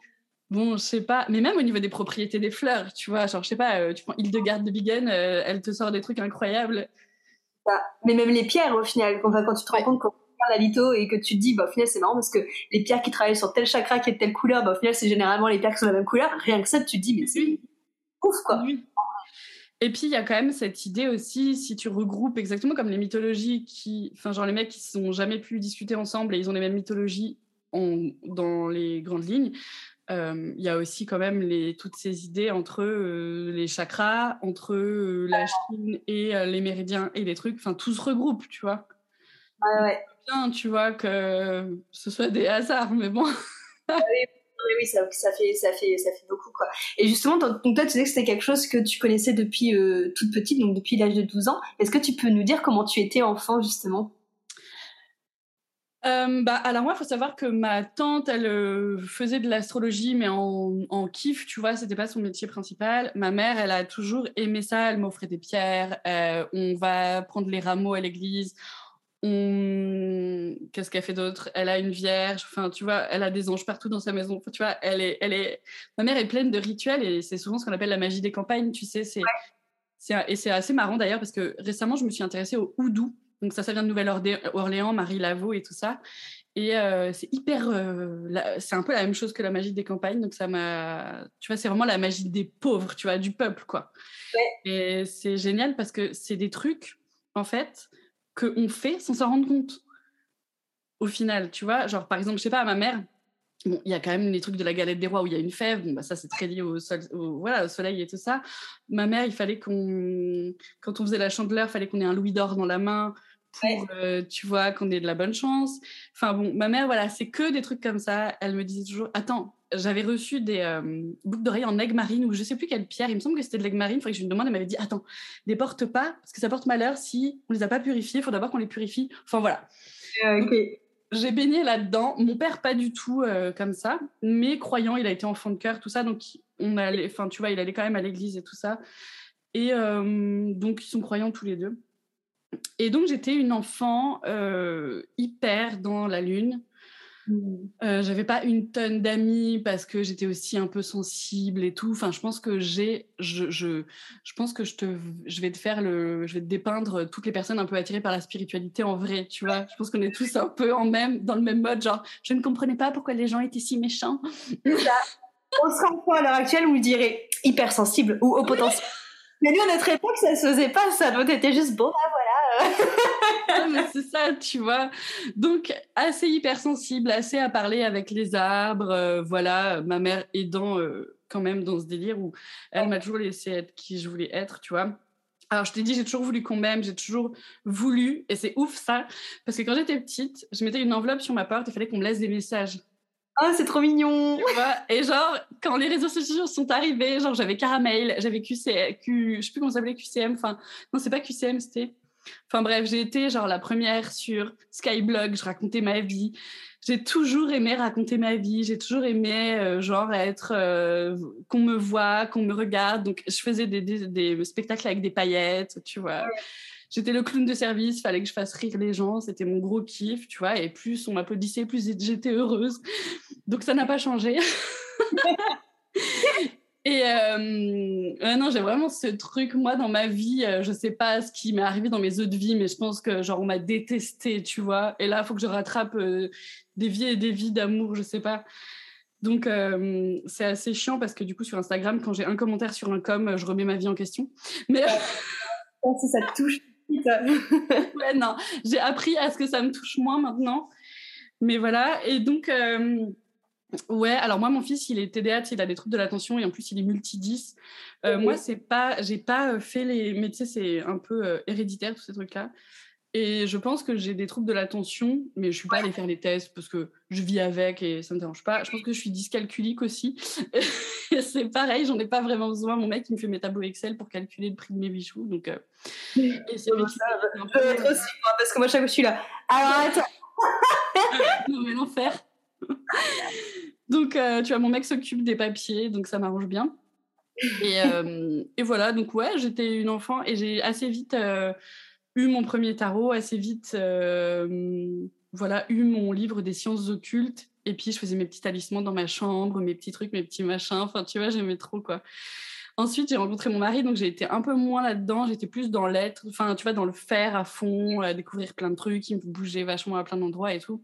bon, je sais pas, mais même au niveau des propriétés des fleurs, tu vois, genre, je sais pas, euh, tu prends Hildegarde de Bingen, euh, elle te sort des trucs incroyables. Mais même les pierres, au final, quand, quand tu te rends compte la litho et que tu te dis, bah, au final, c'est marrant parce que les pierres qui travaillent sur tel chakra qui est de telle couleur, bah, au final, c'est généralement les pierres qui sont de la même couleur. Rien que ça, tu te dis, mais c'est ouf, quoi. Et puis, il y a quand même cette idée aussi, si tu regroupes exactement comme les mythologies qui, enfin, genre les mecs qui sont jamais pu discuter ensemble et ils ont les mêmes mythologies en, dans les grandes lignes, euh, il y a aussi quand même les, toutes ces idées entre euh, les chakras, entre euh, la Chine et les méridiens et les trucs, enfin, tout se regroupe, tu vois. Ouais, ouais bien, tu vois, que ce soit des hasards, mais bon. Ah oui, oui, ça, ça, fait, ça, fait, ça fait beaucoup, quoi. Et justement, donc toi, tu disais que c'était quelque chose que tu connaissais depuis euh, toute petite, donc depuis l'âge de 12 ans. Est-ce que tu peux nous dire comment tu étais enfant, justement? Euh, bah, alors moi, il faut savoir que ma tante, elle euh, faisait de l'astrologie, mais en, en, kiff, tu vois, c'était pas son métier principal. Ma mère, elle a toujours aimé ça, elle m'offrait des pierres, on va prendre les rameaux à l'église, Qu'est-ce qu'elle fait d'autre? Elle a une vierge, enfin, tu vois, elle a des anges partout dans sa maison. tu vois, elle est, elle est... Ma mère est pleine de rituels et c'est souvent ce qu'on appelle la magie des campagnes, tu sais. C'est, Et c'est assez marrant d'ailleurs parce que récemment, je me suis intéressée au houdou. Donc ça, ça vient de Nouvelle-Orléans, Marie Laveau et tout ça. Et euh, c'est hyper... Euh, c'est un peu la même chose que la magie des campagnes. Donc ça m'a... Tu vois, c'est vraiment la magie des pauvres, tu vois, du peuple, quoi. Et c'est génial parce que c'est des trucs, en fait qu'on fait sans s'en rendre compte. Au final, tu vois, genre par exemple, je sais pas, à ma mère, bon, il y a quand même les trucs de la galette des rois où il y a une fève, bon, bah, ça c'est très lié au, voilà, au soleil et tout ça. Ma mère, il fallait qu'on, quand on faisait la chandeleur, il fallait qu'on ait un louis d'or dans la main pour, euh, tu vois, qu'on ait de la bonne chance. Enfin bon, ma mère, voilà, c'est que des trucs comme ça. Elle me disait toujours, attends, j'avais reçu des euh, boucles d'oreilles en aigle marine ou je sais plus quelle pierre. Il me semble que c'était de l'aigle marine. Il faudrait que je lui demande. Elle m'avait dit Attends, les porte pas parce que ça porte malheur si on les a pas purifiés. Il faut d'abord qu'on les purifie. Enfin voilà. J'ai baigné là-dedans. Mon père pas du tout euh, comme ça, mais croyant, il a été enfant de cœur, tout ça. Donc on allait, enfin tu vois, il allait quand même à l'église et tout ça. Et euh, donc ils sont croyants tous les deux. Et donc j'étais une enfant hyper dans la lune. Euh, j'avais pas une tonne d'amis parce que j'étais aussi un peu sensible et tout. Enfin, je pense que j'ai, je, je, je, pense que je te, je vais te faire le, je vais te dépeindre toutes les personnes un peu attirées par la spiritualité en vrai, tu vois. Je pense qu'on est tous un peu en même, dans le même mode, genre, je ne comprenais pas pourquoi les gens étaient si méchants. On serait quoi à l'heure actuelle où on dirait hypersensible ou au potentiel. Mais nous, à notre époque, ça se faisait pas, ça. Donc, t'étais juste bon, voilà. c'est ça, tu vois. Donc, assez hypersensible, assez à parler avec les arbres. Euh, voilà, ma mère aidant euh, quand même dans ce délire où elle m'a toujours laissé être qui je voulais être, tu vois. Alors, je t'ai dit, j'ai toujours voulu qu'on m'aime, j'ai toujours voulu, et c'est ouf ça, parce que quand j'étais petite, je mettais une enveloppe sur ma porte, il fallait qu'on me laisse des messages. Oh, c'est trop mignon. et genre, quand les réseaux sociaux sont arrivés, genre, j'avais Caramel, j'avais QC, Q, je sais plus comment ça s'appelait, QCM. Enfin, non, c'est pas QCM, c'était. Enfin, bref, j'ai été genre la première sur Skyblog, je racontais ma vie. J'ai toujours aimé raconter ma vie, j'ai toujours aimé, euh, genre, être. Euh, qu'on me voit, qu'on me regarde. Donc, je faisais des, des, des, spectacles avec des paillettes, tu vois j'étais le clown de service, fallait que je fasse rire les gens, c'était mon gros kiff, tu vois, et plus on m'applaudissait, plus j'étais heureuse. Donc ça n'a pas changé. et euh, non, j'ai vraiment ce truc, moi, dans ma vie, euh, je sais pas ce qui m'est arrivé dans mes autres vies, mais je pense que, genre, on m'a détesté, tu vois, et là, il faut que je rattrape euh, des vies et des vies d'amour, je sais pas. Donc, c'est assez chiant parce que du coup, sur Instagram, quand j'ai un commentaire sur un com, je remets ma vie en question. Mais. si ça te touche, ouais, non, j'ai appris à ce que ça me touche moins maintenant. Mais voilà, et donc, euh, ouais, alors moi, mon fils, il est TDAH, il a des troubles de l'attention et en plus, il est multidis. Euh, Moi, c'est pas, j'ai pas fait les. Mais tu sais, c'est un peu euh, héréditaire, tous ces trucs-là. Et je pense que j'ai des troubles de l'attention, mais je suis pas allée faire les tests parce que je vis avec et ça me dérange pas. Je pense que je suis dyscalculique aussi. c'est pareil, j'en ai pas vraiment besoin. Mon mec, il me fait mes tableaux Excel pour calculer le prix de mes bijoux. Donc, euh, et c'est ça, un peu... être aussi, parce que moi, chaque fois, je suis là. Alors, attends. non, mais l'enfer. Donc, euh, tu vois, mon mec s'occupe des papiers, donc ça m'arrange bien. Et, euh, voilà, donc ouais, j'étais une enfant et j'ai assez vite eu mon premier tarot assez vite. Euh, voilà, eu mon livre des sciences occultes. Et puis, je faisais mes petits talismans dans ma chambre, mes petits trucs, mes petits machins. Enfin, tu vois, j'aimais trop, quoi. Ensuite, j'ai rencontré mon mari, donc j'ai été un peu moins là-dedans. J'étais plus dans l'être, enfin, tu vois, dans le faire à fond, à découvrir plein de trucs, qui me bougeait vachement à plein d'endroits et tout.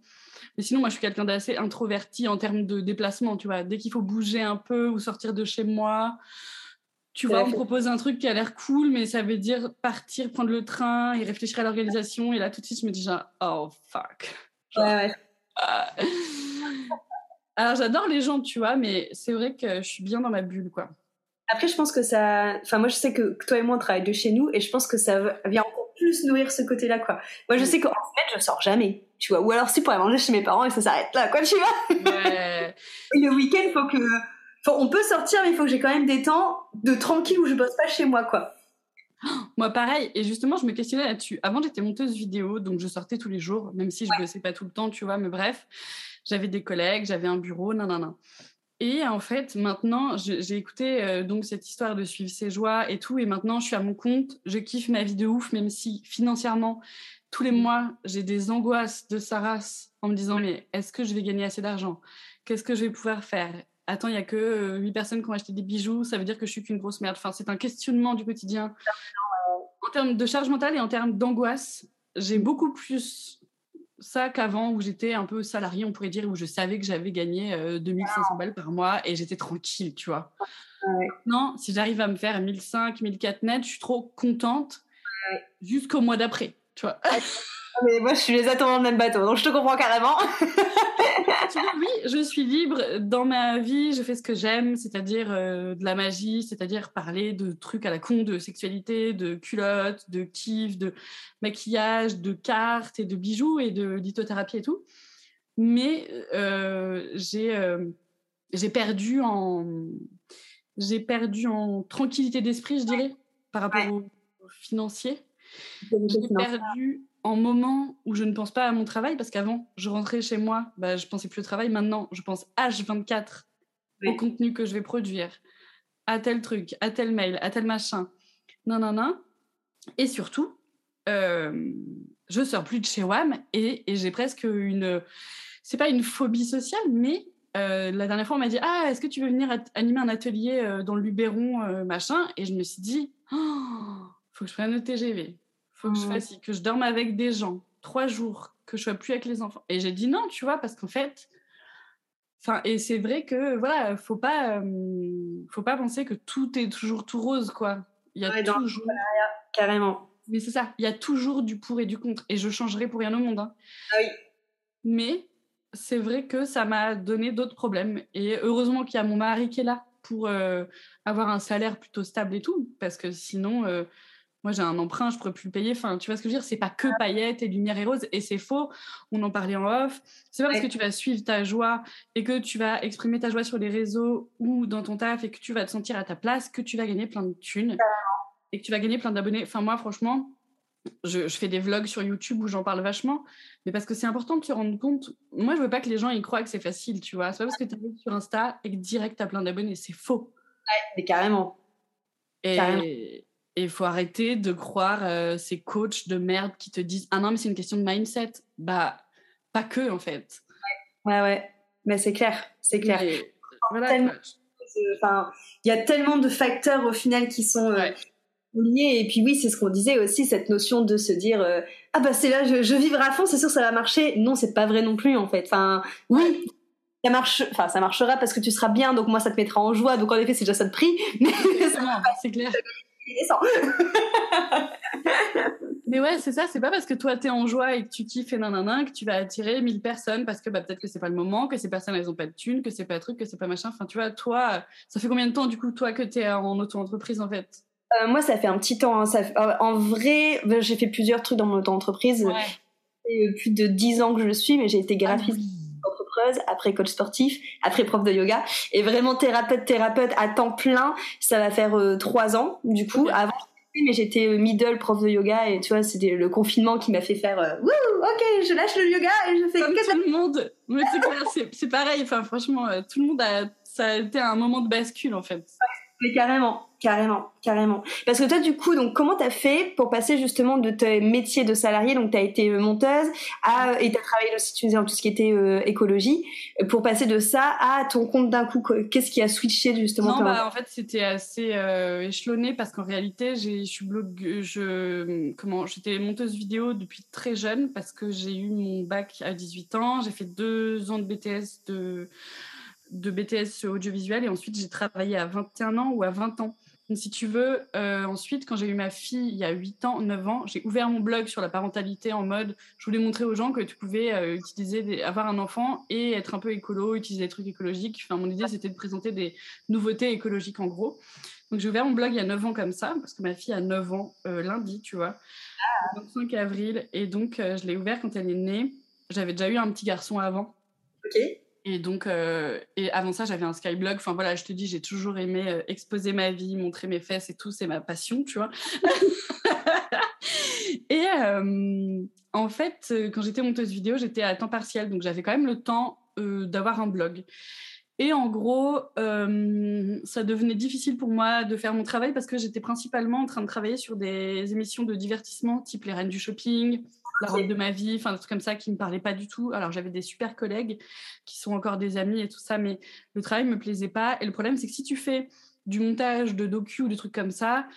Mais sinon, moi, je suis quelqu'un d'assez introverti en termes de déplacement, tu vois. Dès qu'il faut bouger un peu ou sortir de chez moi, tu vois, on me propose un truc qui a l'air cool, mais ça veut dire partir, prendre le train et réfléchir à l'organisation. Et là, tout de suite, je me dis genre, oh fuck. ouais, ah. Alors, j'adore les gens, tu vois, mais c'est vrai que je suis bien dans ma bulle, quoi. Après, je pense que ça. Enfin, moi, je sais que toi et moi, on travaille de chez nous et je pense que ça vient encore plus nourrir ce côté-là, quoi. Moi, je sais qu'en fait, je sors jamais, tu vois. Ou alors, si pour aller manger chez mes parents et ça s'arrête là, quoi, tu vois. Ouais. le week-end, faut que on peut sortir, mais il faut que j'ai quand même des temps de tranquille où je bosse pas chez moi, quoi. Moi, pareil. Et justement, je me questionnais là-dessus. Avant, j'étais monteuse vidéo, donc je sortais tous les jours, même si je ne bossais pas tout le temps, tu vois. Mais bref, j'avais des collègues, j'avais un bureau, nan, Et en fait, maintenant, j'ai écouté euh, donc cette histoire de suivre ses joies et tout, et maintenant, je suis à mon compte. Je kiffe ma vie de ouf, même si financièrement, tous les mois, j'ai des angoisses de sa race en me disant mais est-ce que je vais gagner assez d'argent? Qu'est-ce que je vais pouvoir faire? Attends, il n'y a que 8 euh, personnes qui ont acheté des bijoux, ça veut dire que je suis qu'une grosse merde. Enfin, c'est un questionnement du quotidien. En termes de charge mentale et en termes d'angoisse, j'ai beaucoup plus ça qu'avant où j'étais un peu salarié, on pourrait dire, où je savais que j'avais gagné 2500 euh, balles par mois et j'étais tranquille, tu vois. Non, si j'arrive à me faire 1500, 1400 net, je suis trop contente jusqu'au mois d'après, tu vois. Mais moi, je suis les attendants dans le même bateau, donc je te comprends carrément. oui, je suis libre dans ma vie, je fais ce que j'aime, c'est-à-dire euh, de la magie, c'est-à-dire parler de trucs à la con, de sexualité, de culottes, de kiff, de maquillage, de cartes et de bijoux et de lithothérapie et tout. Mais euh, j'ai euh, perdu en j'ai perdu en tranquillité d'esprit, je dirais, par rapport au, financier. J'ai perdu en moment où je ne pense pas à mon travail, parce qu'avant, je rentrais chez moi, bah, je pensais plus au travail. Maintenant, je pense H24 au contenu que je vais produire, à tel truc, à tel mail, à tel machin. Non, non, non. Et surtout, euh, je sors plus de chez WAM et, j'ai presque une. c'est pas une phobie sociale, mais euh, la dernière fois, on m'a dit Ah, est-ce que tu veux venir animer un atelier euh, dans le Luberon, euh, machin? Et je me suis dit oh, faut que je prenne le TGV, faut que je mmh. fasse, que je dorme avec des gens, trois jours, que je sois plus avec les enfants. Et j'ai dit non, tu vois, parce qu'en fait, enfin, et c'est vrai que voilà, faut pas, faut pas penser que tout est toujours tout rose, quoi. Il y a toujours. carrément. Mais c'est ça, il y a toujours du pour et du contre. Et je changerai pour rien au monde. Hein. Ah oui. Mais c'est vrai que ça m'a donné d'autres problèmes. Et heureusement qu'il y a mon mari qui est là pour euh, avoir un salaire plutôt stable et tout. Parce que sinon, euh, moi j'ai un emprunt, je ne pourrais plus le payer. Enfin, tu vois ce que je veux dire? C'est pas que paillettes et lumière et rose. Et c'est faux. On en parlait en off. C'est pas parce que tu vas suivre ta joie et que tu vas exprimer ta joie sur les réseaux ou dans ton taf et que tu vas te sentir à ta place que tu vas gagner plein de thunes et que tu vas gagner plein d'abonnés. Enfin, moi, franchement, je, fais des vlogs sur YouTube où j'en parle vachement, mais parce que c'est important de se rendre compte. Moi, je veux pas que les gens y croient que c'est facile, tu vois. C'est pas parce que tu arrives sur Insta et que direct tu as plein d'abonnés, c'est faux. Ouais, mais carrément. Et il faut arrêter de croire euh, ces coachs de merde qui te disent Ah non, mais c'est une question de mindset. Bah, pas que, en fait. Ouais, ouais, Mais c'est clair, c'est clair. Il y a tellement de facteurs au final qui sont. Euh, et puis oui, c'est ce qu'on disait aussi, cette notion de se dire euh, ah bah c'est là, je, je vivrai à fond, c'est sûr ça va marcher. Non, c'est pas vrai non plus en fait. Enfin oui, ça marche, enfin ça marchera parce que tu seras bien, donc moi ça te mettra en joie. Donc en effet c'est déjà ça de prix. Mais c'est clair. mais ouais, c'est ça, c'est pas parce que toi t'es en joie et que tu kiffes et nanana que tu vas attirer 1000 personnes parce que bah, peut-être que c'est pas le moment, que ces personnes elles ont pas de thunes, que c'est pas truc, que c'est pas machin. Enfin, tu vois, toi, ça fait combien de temps du coup, toi, que t'es en auto-entreprise en fait? Euh, moi, ça fait un petit temps. Hein. Ça, euh, en vrai, ben, j'ai fait plusieurs trucs dans mon entreprise. Ouais. Euh, plus de 10 ans que je suis, mais j'ai été ah graphiste. Après coach sportif, après prof de yoga, et vraiment thérapeute, thérapeute à temps plein. Ça va faire trois ans, du coup. Avant, mais j'étais middle prof de yoga et tu vois, c'était le confinement qui m'a fait faire Wouh, ok, je lâche le yoga et je fais Comme tout le monde. Mais c'est pareil. Enfin, franchement, tout le monde a, ça a été un moment de bascule en fait. Mais carrément, carrément, carrément. Parce que toi, du coup, donc, comment t'as fait pour passer justement de tes métiers de salarié, donc t'as été euh, monteuse, à, et t'as travaillé aussi, tu faisais en tout ce qui était euh, écologie, pour passer de ça à ton compte d'un coup. Qu'est-ce qui a switché justement Non, bah, en fait, c'était assez euh, échelonné parce qu'en réalité, j'ai, je suis blog, je, comment, j'étais monteuse vidéo depuis très jeune parce que j'ai eu mon bac à 18 ans, j'ai fait deux ans de BTS de de BTS audiovisuel et ensuite j'ai travaillé à 21 ans ou à 20 ans. Donc, si tu veux, euh, ensuite, quand j'ai eu ma fille il y a 8 ans, 9 ans, j'ai ouvert mon blog sur la parentalité en mode je voulais montrer aux gens que tu pouvais euh, utiliser avoir un enfant et être un peu écolo, utiliser des trucs écologiques. Enfin, mon idée, c'était de présenter des nouveautés écologiques en gros. Donc, j'ai ouvert mon blog il y a 9 ans comme ça, parce que ma fille a 9 ans euh, lundi, tu vois, le 25 avril. Et donc, je l'ai ouvert quand elle est née. J'avais déjà eu un petit garçon avant. Ok. Et donc, euh, et avant ça, j'avais un skyblog. Enfin voilà, je te dis, j'ai toujours aimé euh, exposer ma vie, montrer mes fesses et tout, c'est ma passion, tu vois. et euh, en fait, quand j'étais monteuse vidéo, j'étais à temps partiel, donc j'avais quand même le temps d'avoir un blog. Et en gros, ça devenait difficile pour moi de faire mon travail parce que j'étais principalement en train de travailler sur des émissions de divertissement, type les Reines du Shopping, la de ma vie, enfin des trucs comme ça qui me parlaient pas du tout. Alors j'avais des super collègues qui sont encore des amis et tout ça, mais le travail me plaisait pas. Et le problème c'est que si tu fais du montage de docu ou des trucs comme ça,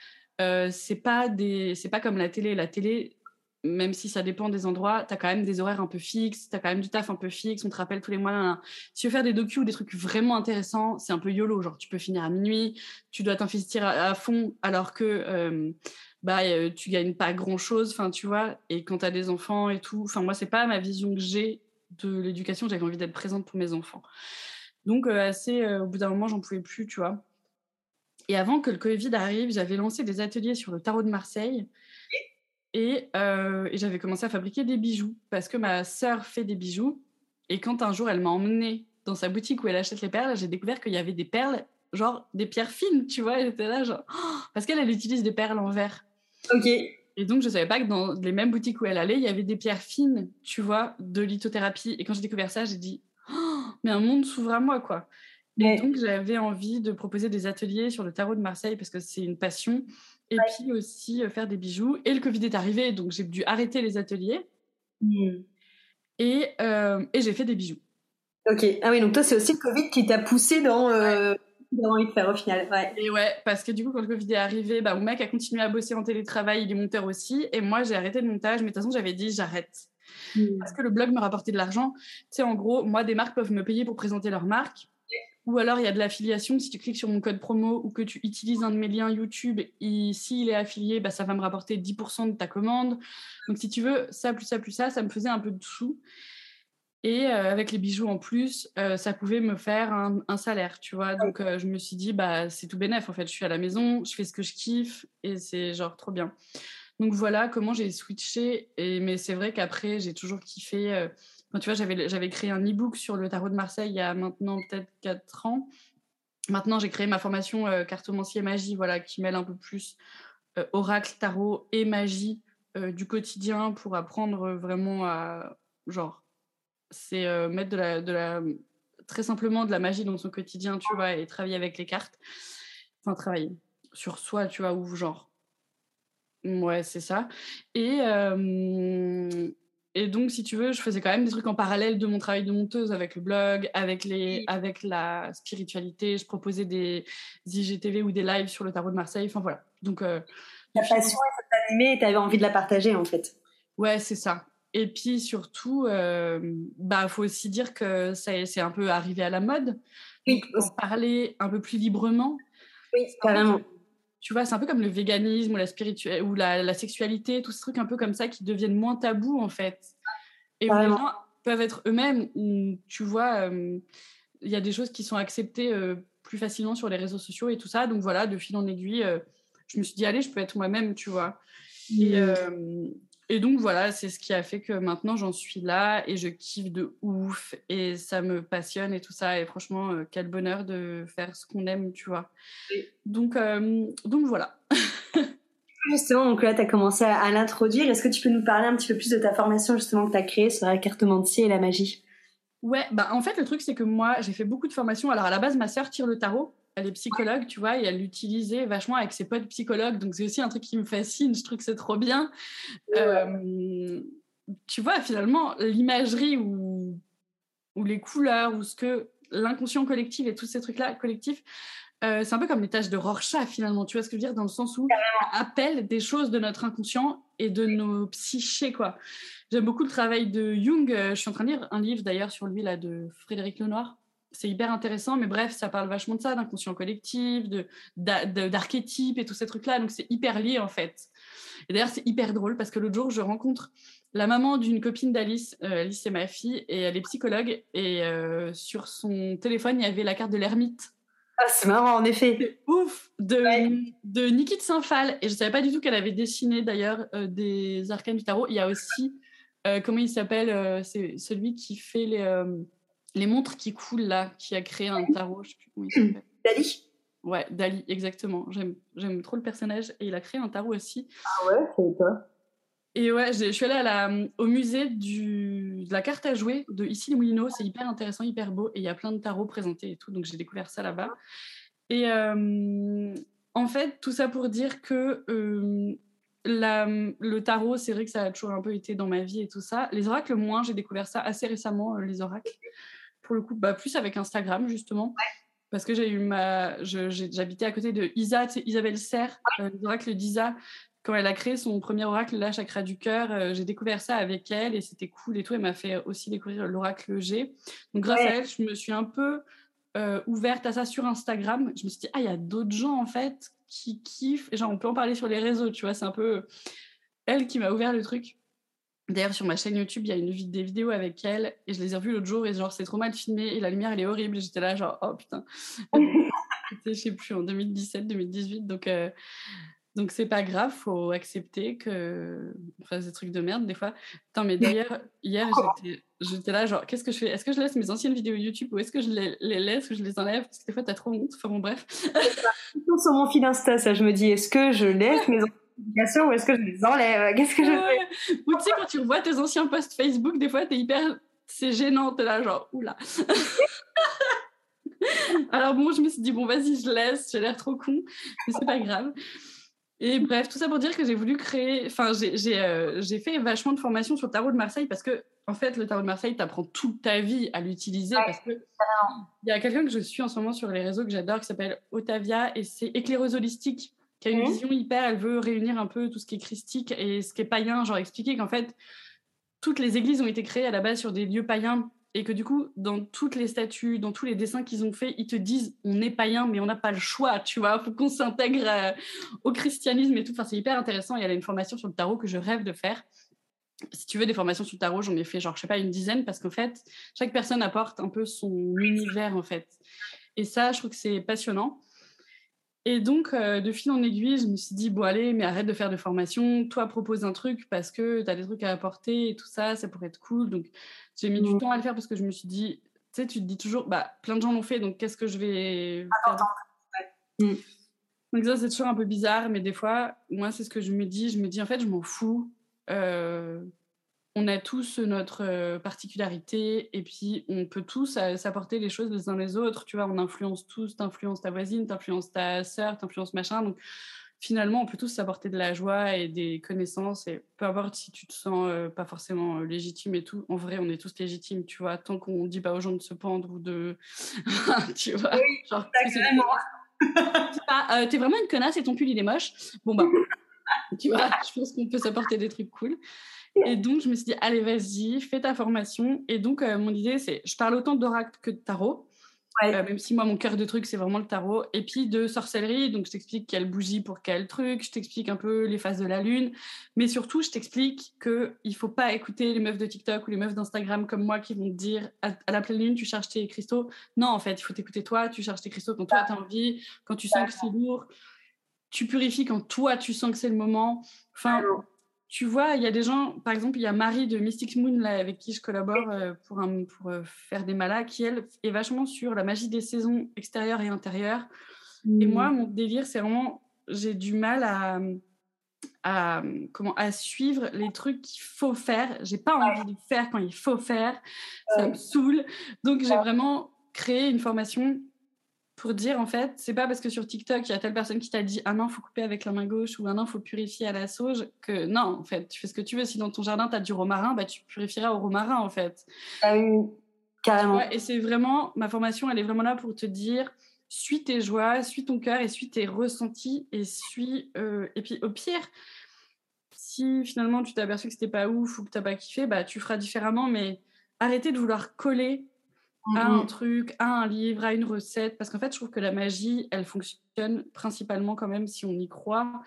euh, c'est pas des, c'est pas comme la télé. La télé, même si ça dépend des endroits, tu as quand même des horaires un peu fixes, tu as quand même du taf un peu fixe, on te rappelle tous les mois. Si tu veux faire des docu ou des trucs vraiment intéressants, c'est un peu YOLO, genre tu peux finir à minuit, tu dois t'investir à, fond, alors que euh, bah tu gagnes pas grand chose enfin tu vois et quand tu as des enfants et tout enfin moi c'est pas ma vision que j'ai de l'éducation j'avais envie d'être présente pour mes enfants donc assez au bout d'un moment j'en pouvais plus tu vois et avant que le Covid arrive j'avais lancé des ateliers sur le tarot de Marseille et, j'avais commencé à fabriquer des bijoux parce que ma sœur fait des bijoux et quand un jour elle m'a emmenée dans sa boutique où elle achète les perles j'ai découvert qu'il y avait des perles genre des pierres fines, tu vois. Était là, genre, parce qu'elle, elle utilise des perles en verre. Ok. Et donc, je savais pas que dans les mêmes boutiques où elle allait, il y avait des pierres fines, tu vois, de lithothérapie. Et quand j'ai découvert ça, j'ai dit, oh, mais un monde s'ouvre à moi, quoi. Et donc, j'avais envie de proposer des ateliers sur le tarot de Marseille parce que c'est une passion. Et puis aussi euh, faire des bijoux. Et le Covid est arrivé, donc j'ai dû arrêter les ateliers. Hmm. Et, et j'ai fait des bijoux. Ok. Ah oui, donc toi, c'est aussi le Covid qui t'a poussé dans envie de faire au final. Ouais. Et ouais, parce que du coup, quand le Covid est arrivé, bah, mon mec a continué à bosser en télétravail, il est monteur aussi. Et moi, j'ai arrêté le montage, mais de toute façon, j'avais dit j'arrête. Hmm. Parce que le blog me rapportait de l'argent. Tu sais, en gros, moi, des marques peuvent me payer pour présenter leur marque. Ou alors, il y a de l'affiliation. Si tu cliques sur mon code promo ou que tu utilises un de mes liens YouTube, s'il est affilié, bah, ça va me rapporter 10% de ta commande. Donc, si tu veux, ça, plus ça, plus ça, ça me faisait un peu de sous. Et euh, avec les bijoux en plus, euh, ça pouvait me faire un, salaire, tu vois. Donc, euh, je me suis dit, bah, c'est tout bénef. En fait, je suis à la maison, je fais ce que je kiffe et c'est genre trop bien. Donc, voilà comment j'ai switché. Et, mais c'est vrai qu'après, j'ai toujours kiffé. tu vois, j'avais, j'avais créé un e-book sur le tarot de Marseille il y a maintenant peut-être 4 ans. Maintenant, j'ai créé ma formation cartomancier magie, voilà, qui mêle un peu plus oracle, tarot et magie du quotidien pour apprendre vraiment à, genre, c'est euh, mettre de la, de la, très simplement de la magie dans son quotidien, tu vois, et travailler avec les cartes. Enfin, travailler sur soi, tu vois, ou genre. Ouais, c'est ça. Et, euh, et donc, si tu veux, je faisais quand même des trucs en parallèle de mon travail de monteuse avec le blog, avec, les, avec la spiritualité. Je proposais des IGTV ou des lives sur le tarot de Marseille. Enfin, voilà. Donc, euh, ta passion, ça t'animait et tu avais envie de la partager, en fait. Ouais, c'est ça. Et puis surtout, euh, bah faut aussi dire que c'est un peu arrivé à la mode. Oui. Donc, parler un peu plus librement. Oui, carrément. Tu vois, c'est un peu comme le véganisme ou la ou la, sexualité, tous ces trucs un peu comme ça qui deviennent moins tabous en fait. Et les gens peuvent être eux-mêmes. Tu vois, euh, il y a des choses qui sont acceptées euh, plus facilement sur les réseaux sociaux et tout ça. Donc voilà, de fil en aiguille, je me suis dit allez, je peux être moi-même, tu vois. Et, mmh. Et donc voilà, c'est ce qui a fait que maintenant j'en suis là et je kiffe de ouf et ça me passionne et tout ça. Et franchement, euh, quel bonheur de faire ce qu'on aime, tu vois. Donc, euh, donc voilà. justement, donc là, tu as commencé à, l'introduire. Est-ce que tu peux nous parler un petit peu plus de ta formation justement que tu as créée sur la cartomancie et la magie? Ouais, bah en fait, le truc, c'est que moi, j'ai fait beaucoup de formations. Alors à la base, ma sœur tire le tarot elle est psychologue, tu vois, et elle l'utilisait vachement avec ses potes psychologues. Donc, c'est aussi un truc qui me fascine. Je trouve que c'est trop bien. Euh, tu vois, finalement, l'imagerie ou, ou les couleurs ou ce que l'inconscient collectif et tous ces trucs-là collectifs, euh, c'est un peu comme les tâches de Rorschach, finalement. Tu vois ce que je veux dire? Dans le sens où on appelle des choses de notre inconscient et de nos psychés, quoi. J'aime beaucoup le travail de Jung. Euh, je suis en train de lire un livre, d'ailleurs, sur lui, là, de Frédéric Lenoir c'est hyper intéressant, mais bref, ça parle vachement de ça, d'inconscient collectif, de, d'archétypes et tous ces trucs-là. Donc, c'est hyper lié, en fait. Et d'ailleurs, c'est hyper drôle parce que l'autre jour, je rencontre la maman d'une copine d'Alice. Euh, Alice, c'est ma fille, et elle est psychologue. Et euh, sur son téléphone, il y avait la carte de l'ermite. Ah, c'est marrant, en effet. ouf de, de Niki de Saint-Phal. Et je ne savais pas du tout qu'elle avait dessiné, d'ailleurs, euh, des arcanes du tarot. Il y a aussi, comment il s'appelle C'est celui qui fait les les montres qui coulent là, qui a créé un tarot, je sais plus comment il s'appelle. Dali Ouais, Dali, exactement. J'aime trop le personnage et il a créé un tarot aussi. Ah ouais, c'est toi. Et ouais, je suis allée à la, au musée du, de la carte à jouer de ici les Moulineaux. C'est hyper intéressant, hyper beau et il y a plein de tarots présentés et tout. Donc j'ai découvert ça là-bas. Et euh, en fait, tout ça pour dire que euh, la, le tarot, c'est vrai que ça a toujours un peu été dans ma vie et tout ça. Les oracles, moins, j'ai découvert ça assez récemment, euh, les oracles pour le coup, bah, plus avec Instagram, justement. Parce que j'ai eu ma. J'habitais à côté de Isa, Isabelle Serre, euh, l'oracle d'Isa. Quand elle a créé son premier oracle, la chakra du cœur, euh, j'ai découvert ça avec elle et c'était cool et tout. Elle m'a fait aussi découvrir l'oracle G. Donc, grâce à elle, je me suis un peu euh, ouverte à ça sur Instagram. Je me suis dit, ah, il y a d'autres gens en fait qui kiffent. Et genre, on peut en parler sur les réseaux, tu vois. C'est un peu elle qui m'a ouvert le truc. D'ailleurs, sur ma chaîne YouTube, il y a une, des vidéos avec elle et je les ai revues l'autre jour et genre, c'est trop mal filmé et la lumière, elle est horrible. J'étais là, genre, oh putain. je sais plus, en 2017, 2018. Donc, euh, donc c'est pas grave, faut accepter que. Enfin, des trucs de merde des fois. Attends, mais d'ailleurs, hier, j'étais là, genre, qu'est-ce que je fais? Est-ce que je laisse mes anciennes vidéos YouTube ou est-ce que je les, laisse ou je les enlève? Parce que des fois, t'as trop honte. Enfin, bon, bref. sur mon fil Insta, ça, je me dis, est-ce que je laisse mes anciennes ou est-ce que je les enlève? Qu'est-ce que je fais? Ou tu sais, quand tu revois tes anciens posts Facebook, des fois, t'es hyper. C'est gênant, t'es là, genre, oula. Alors bon, je me suis dit, bon, vas-y, je laisse, j'ai l'air trop con, mais c'est pas grave. Et bref, tout ça pour dire que j'ai voulu créer. Enfin, j'ai fait vachement de formation sur le tarot de Marseille parce que, en fait, le tarot de Marseille, t'apprends toute ta vie à l'utiliser. parce que il y a quelqu'un que je suis en ce moment sur les réseaux que j'adore qui s'appelle Otavia et c'est éclaireuse holistique qui a une mmh. vision hyper. Elle veut réunir un peu tout ce qui est christique et ce qui est païen, genre expliquer qu'en fait, toutes les églises ont été créées à la base sur des lieux païens et que du coup, dans toutes les statues, dans tous les dessins qu'ils ont faits, ils te disent on est païen, mais on n'a pas le choix, tu vois, faut qu'on s'intègre euh, au christianisme et tout. Enfin, c'est hyper intéressant. Il y a une formation sur le tarot que je rêve de faire. Si tu veux des formations sur le tarot, j'en ai fait genre, je sais pas, une dizaine, parce qu'en fait, chaque personne apporte un peu son univers, en fait. Et ça, je trouve que c'est passionnant. Et donc, euh, de fil en aiguille, je me suis dit, bon, allez, mais arrête de faire de formation. Toi, propose un truc parce que tu as des trucs à apporter et tout ça, ça pourrait être cool. Donc, j'ai mis du temps à le faire parce que je me suis dit, tu sais, tu te dis toujours, bah, plein de gens l'ont fait, donc qu'est-ce que je vais faire mmh. Donc, ça, c'est toujours un peu bizarre, mais des fois, moi, c'est ce que je me dis. Je me dis, en fait, je m'en fous. Euh, on a tous notre euh, particularité et puis on peut tous euh, s'apporter les choses les uns les autres. Tu vois, on influence tous, t'influences ta voisine, t'influences ta sœur, t'influences machin. Donc finalement, on peut tous s'apporter de la joie et des connaissances et peu importe si tu te sens euh, pas forcément légitime et tout. En vrai, on est tous légitimes, tu vois, tant qu'on dit pas aux gens de se pendre ou de. tu vois, oui, genre. T'es vraiment une connasse et ton pull il est moche. Bon bah. tu vois, je pense qu'on peut s'apporter des trucs cool. Et donc, je me suis dit, allez, vas-y, fais ta formation. Et donc, euh, mon idée, c'est, je parle autant d'oracle que de tarot. Euh, même si moi, mon cœur de truc, c'est vraiment le tarot. Et puis de sorcellerie. Donc, je t'explique quelle bougie pour quel truc. Je t'explique un peu les phases de la lune. Mais surtout, je t'explique qu'il ne faut pas écouter les meufs de TikTok ou les meufs d'Instagram comme moi qui vont te dire à, la pleine lune, tu cherches tes cristaux. Non, en fait, il faut t'écouter toi. Tu cherches tes cristaux quand toi, tu as envie, quand tu sens que c'est lourd. Tu purifies quand toi, tu sens que c'est le moment. Enfin, tu vois, il y a des gens, par exemple, il y a Marie de Mystic Moon là, avec qui je collabore euh, pour, pour euh, faire des malas, qui elle est vachement sur la magie des saisons extérieures et intérieures. Et moi, mmh. mon délire, c'est vraiment, j'ai du mal à, à, comment, à suivre les trucs qu'il faut faire. J'ai pas envie de faire quand il faut faire. Ça me saoule. Donc, j'ai vraiment créé une formation pour dire en fait, c'est pas parce que sur TikTok il y a telle personne qui t'a dit ah non faut couper avec la main gauche ou ah non faut purifier à la sauge que non en fait tu fais ce que tu veux si dans ton jardin tu as du romarin bah tu purifieras au romarin en fait. Ah oui carrément. et c'est vraiment ma formation elle est vraiment là pour te dire suis tes joies, suis ton cœur et suis tes ressentis et suis euh, et puis au pire si finalement tu t'es aperçu que c'était pas ouf ou que t'as pas kiffé bah tu feras différemment mais arrêtez de vouloir coller à un mmh truc, à un livre, à une recette, parce qu'en fait, je trouve que la magie, elle fonctionne principalement quand même si on y croit.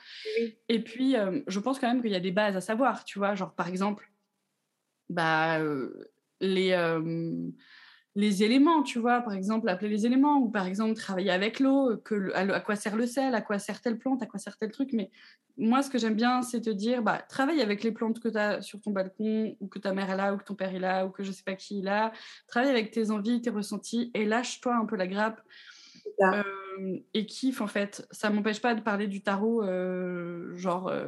Et puis, euh, je pense quand même qu'il y a des bases à savoir, tu vois, genre par exemple, bah, euh, les, euh, les éléments, tu vois, par exemple, appeler les éléments, ou par exemple, travailler avec l'eau, que à, quoi sert le sel, à quoi sert telle plante, à quoi sert tel truc. Mais moi, ce que j'aime bien, c'est te dire, bah, travaille avec les plantes que tu as sur ton balcon, ou que ta mère est là, ou que ton père est là, ou que je sais pas qui est là. Travaille avec tes envies, tes ressentis, et lâche-toi un peu la grappe. Euh, et kiffe, en fait. Ça m'empêche pas de parler du tarot, euh, genre, euh,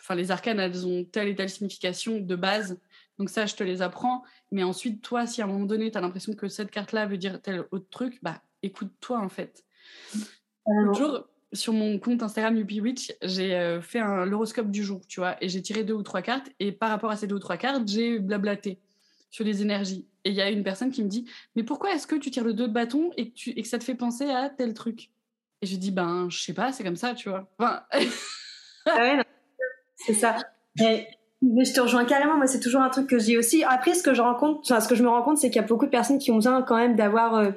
enfin, les arcanes, elles ont telle et telle signification de base donc ça, je te les apprends. Mais ensuite, toi, si à un moment donné, tu as l'impression que cette carte-là veut dire tel autre truc, bah écoute-toi en fait. L'autre jour, sur mon compte Instagram Witch, j'ai euh, fait un l'horoscope du jour, tu vois, et j'ai tiré deux ou trois cartes. Et par rapport à ces deux ou trois cartes, j'ai blablaté sur les énergies. Et il y a une personne qui me dit Mais pourquoi est-ce que tu tires le deux de bâton et que, tu, et que ça te fait penser à tel truc? Et je dis Ben, je sais pas, c'est comme ça, tu vois. Enfin... ouais, c'est ça. Mais je te rejoins carrément. Moi, c'est toujours un truc que j'ai aussi. Après, ce que je rencontre, enfin, ce que je me rends compte, c'est qu'il y a beaucoup de personnes qui ont besoin quand même d'avoir, euh,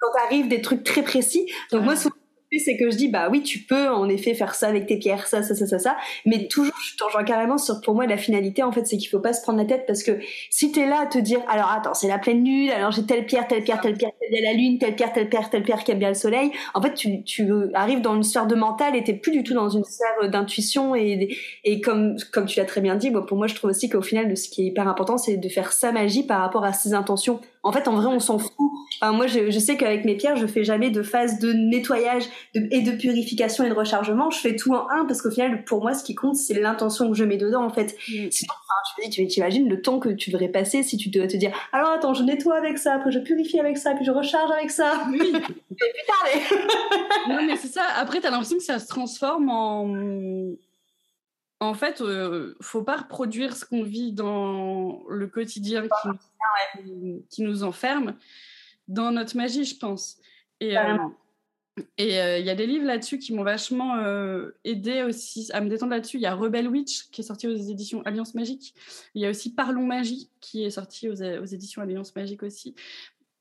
quand arrive des trucs très précis. Donc moi, souvent, c'est que je dis bah oui tu peux en effet faire ça avec tes pierres ça ça ça ça ça. Mais toujours je t'en rejoins carrément sur pour moi la finalité en fait c'est qu'il faut pas se prendre la tête parce que si t'es là à te dire alors attends c'est la pleine lune alors j'ai telle pierre telle pierre telle pierre bien la lune telle pierre telle pierre telle pierre qui aime bien le soleil en fait tu tu arrives dans une sphère de mental et t'es plus du tout dans une sphère d'intuition et et comme comme tu l'as très bien dit bon, pour moi je trouve aussi qu'au final ce qui est hyper important c'est de faire sa magie par rapport à ses intentions en fait, en vrai, on s'en fout Enfin, moi, je, je sais qu'avec mes pierres, je fais jamais de phase de nettoyage et de purification et de rechargement. Je fais tout en un parce qu'au final, pour moi, ce qui compte, c'est l'intention que je mets dedans, en fait. Mm. Sinon, enfin, tu, imagines le temps que tu devrais passer si tu devais te dire, alors attends, je nettoie avec ça, après je purifie avec ça, puis je recharge avec ça. Oui. putain, non, mais c'est ça. Après, t'as l'impression que ça se transforme en en fait, euh, faut pas reproduire ce qu'on vit dans le quotidien qui, nous enferme dans notre magie, je pense. Et euh, euh, il y a des livres là-dessus qui m'ont vachement aidé aussi à me détendre là-dessus. Il y a Rebel Witch qui est sorti aux éditions Alliance Magique. Il y a aussi Parlons Magie qui est sorti aux, aux éditions Alliance Magique aussi.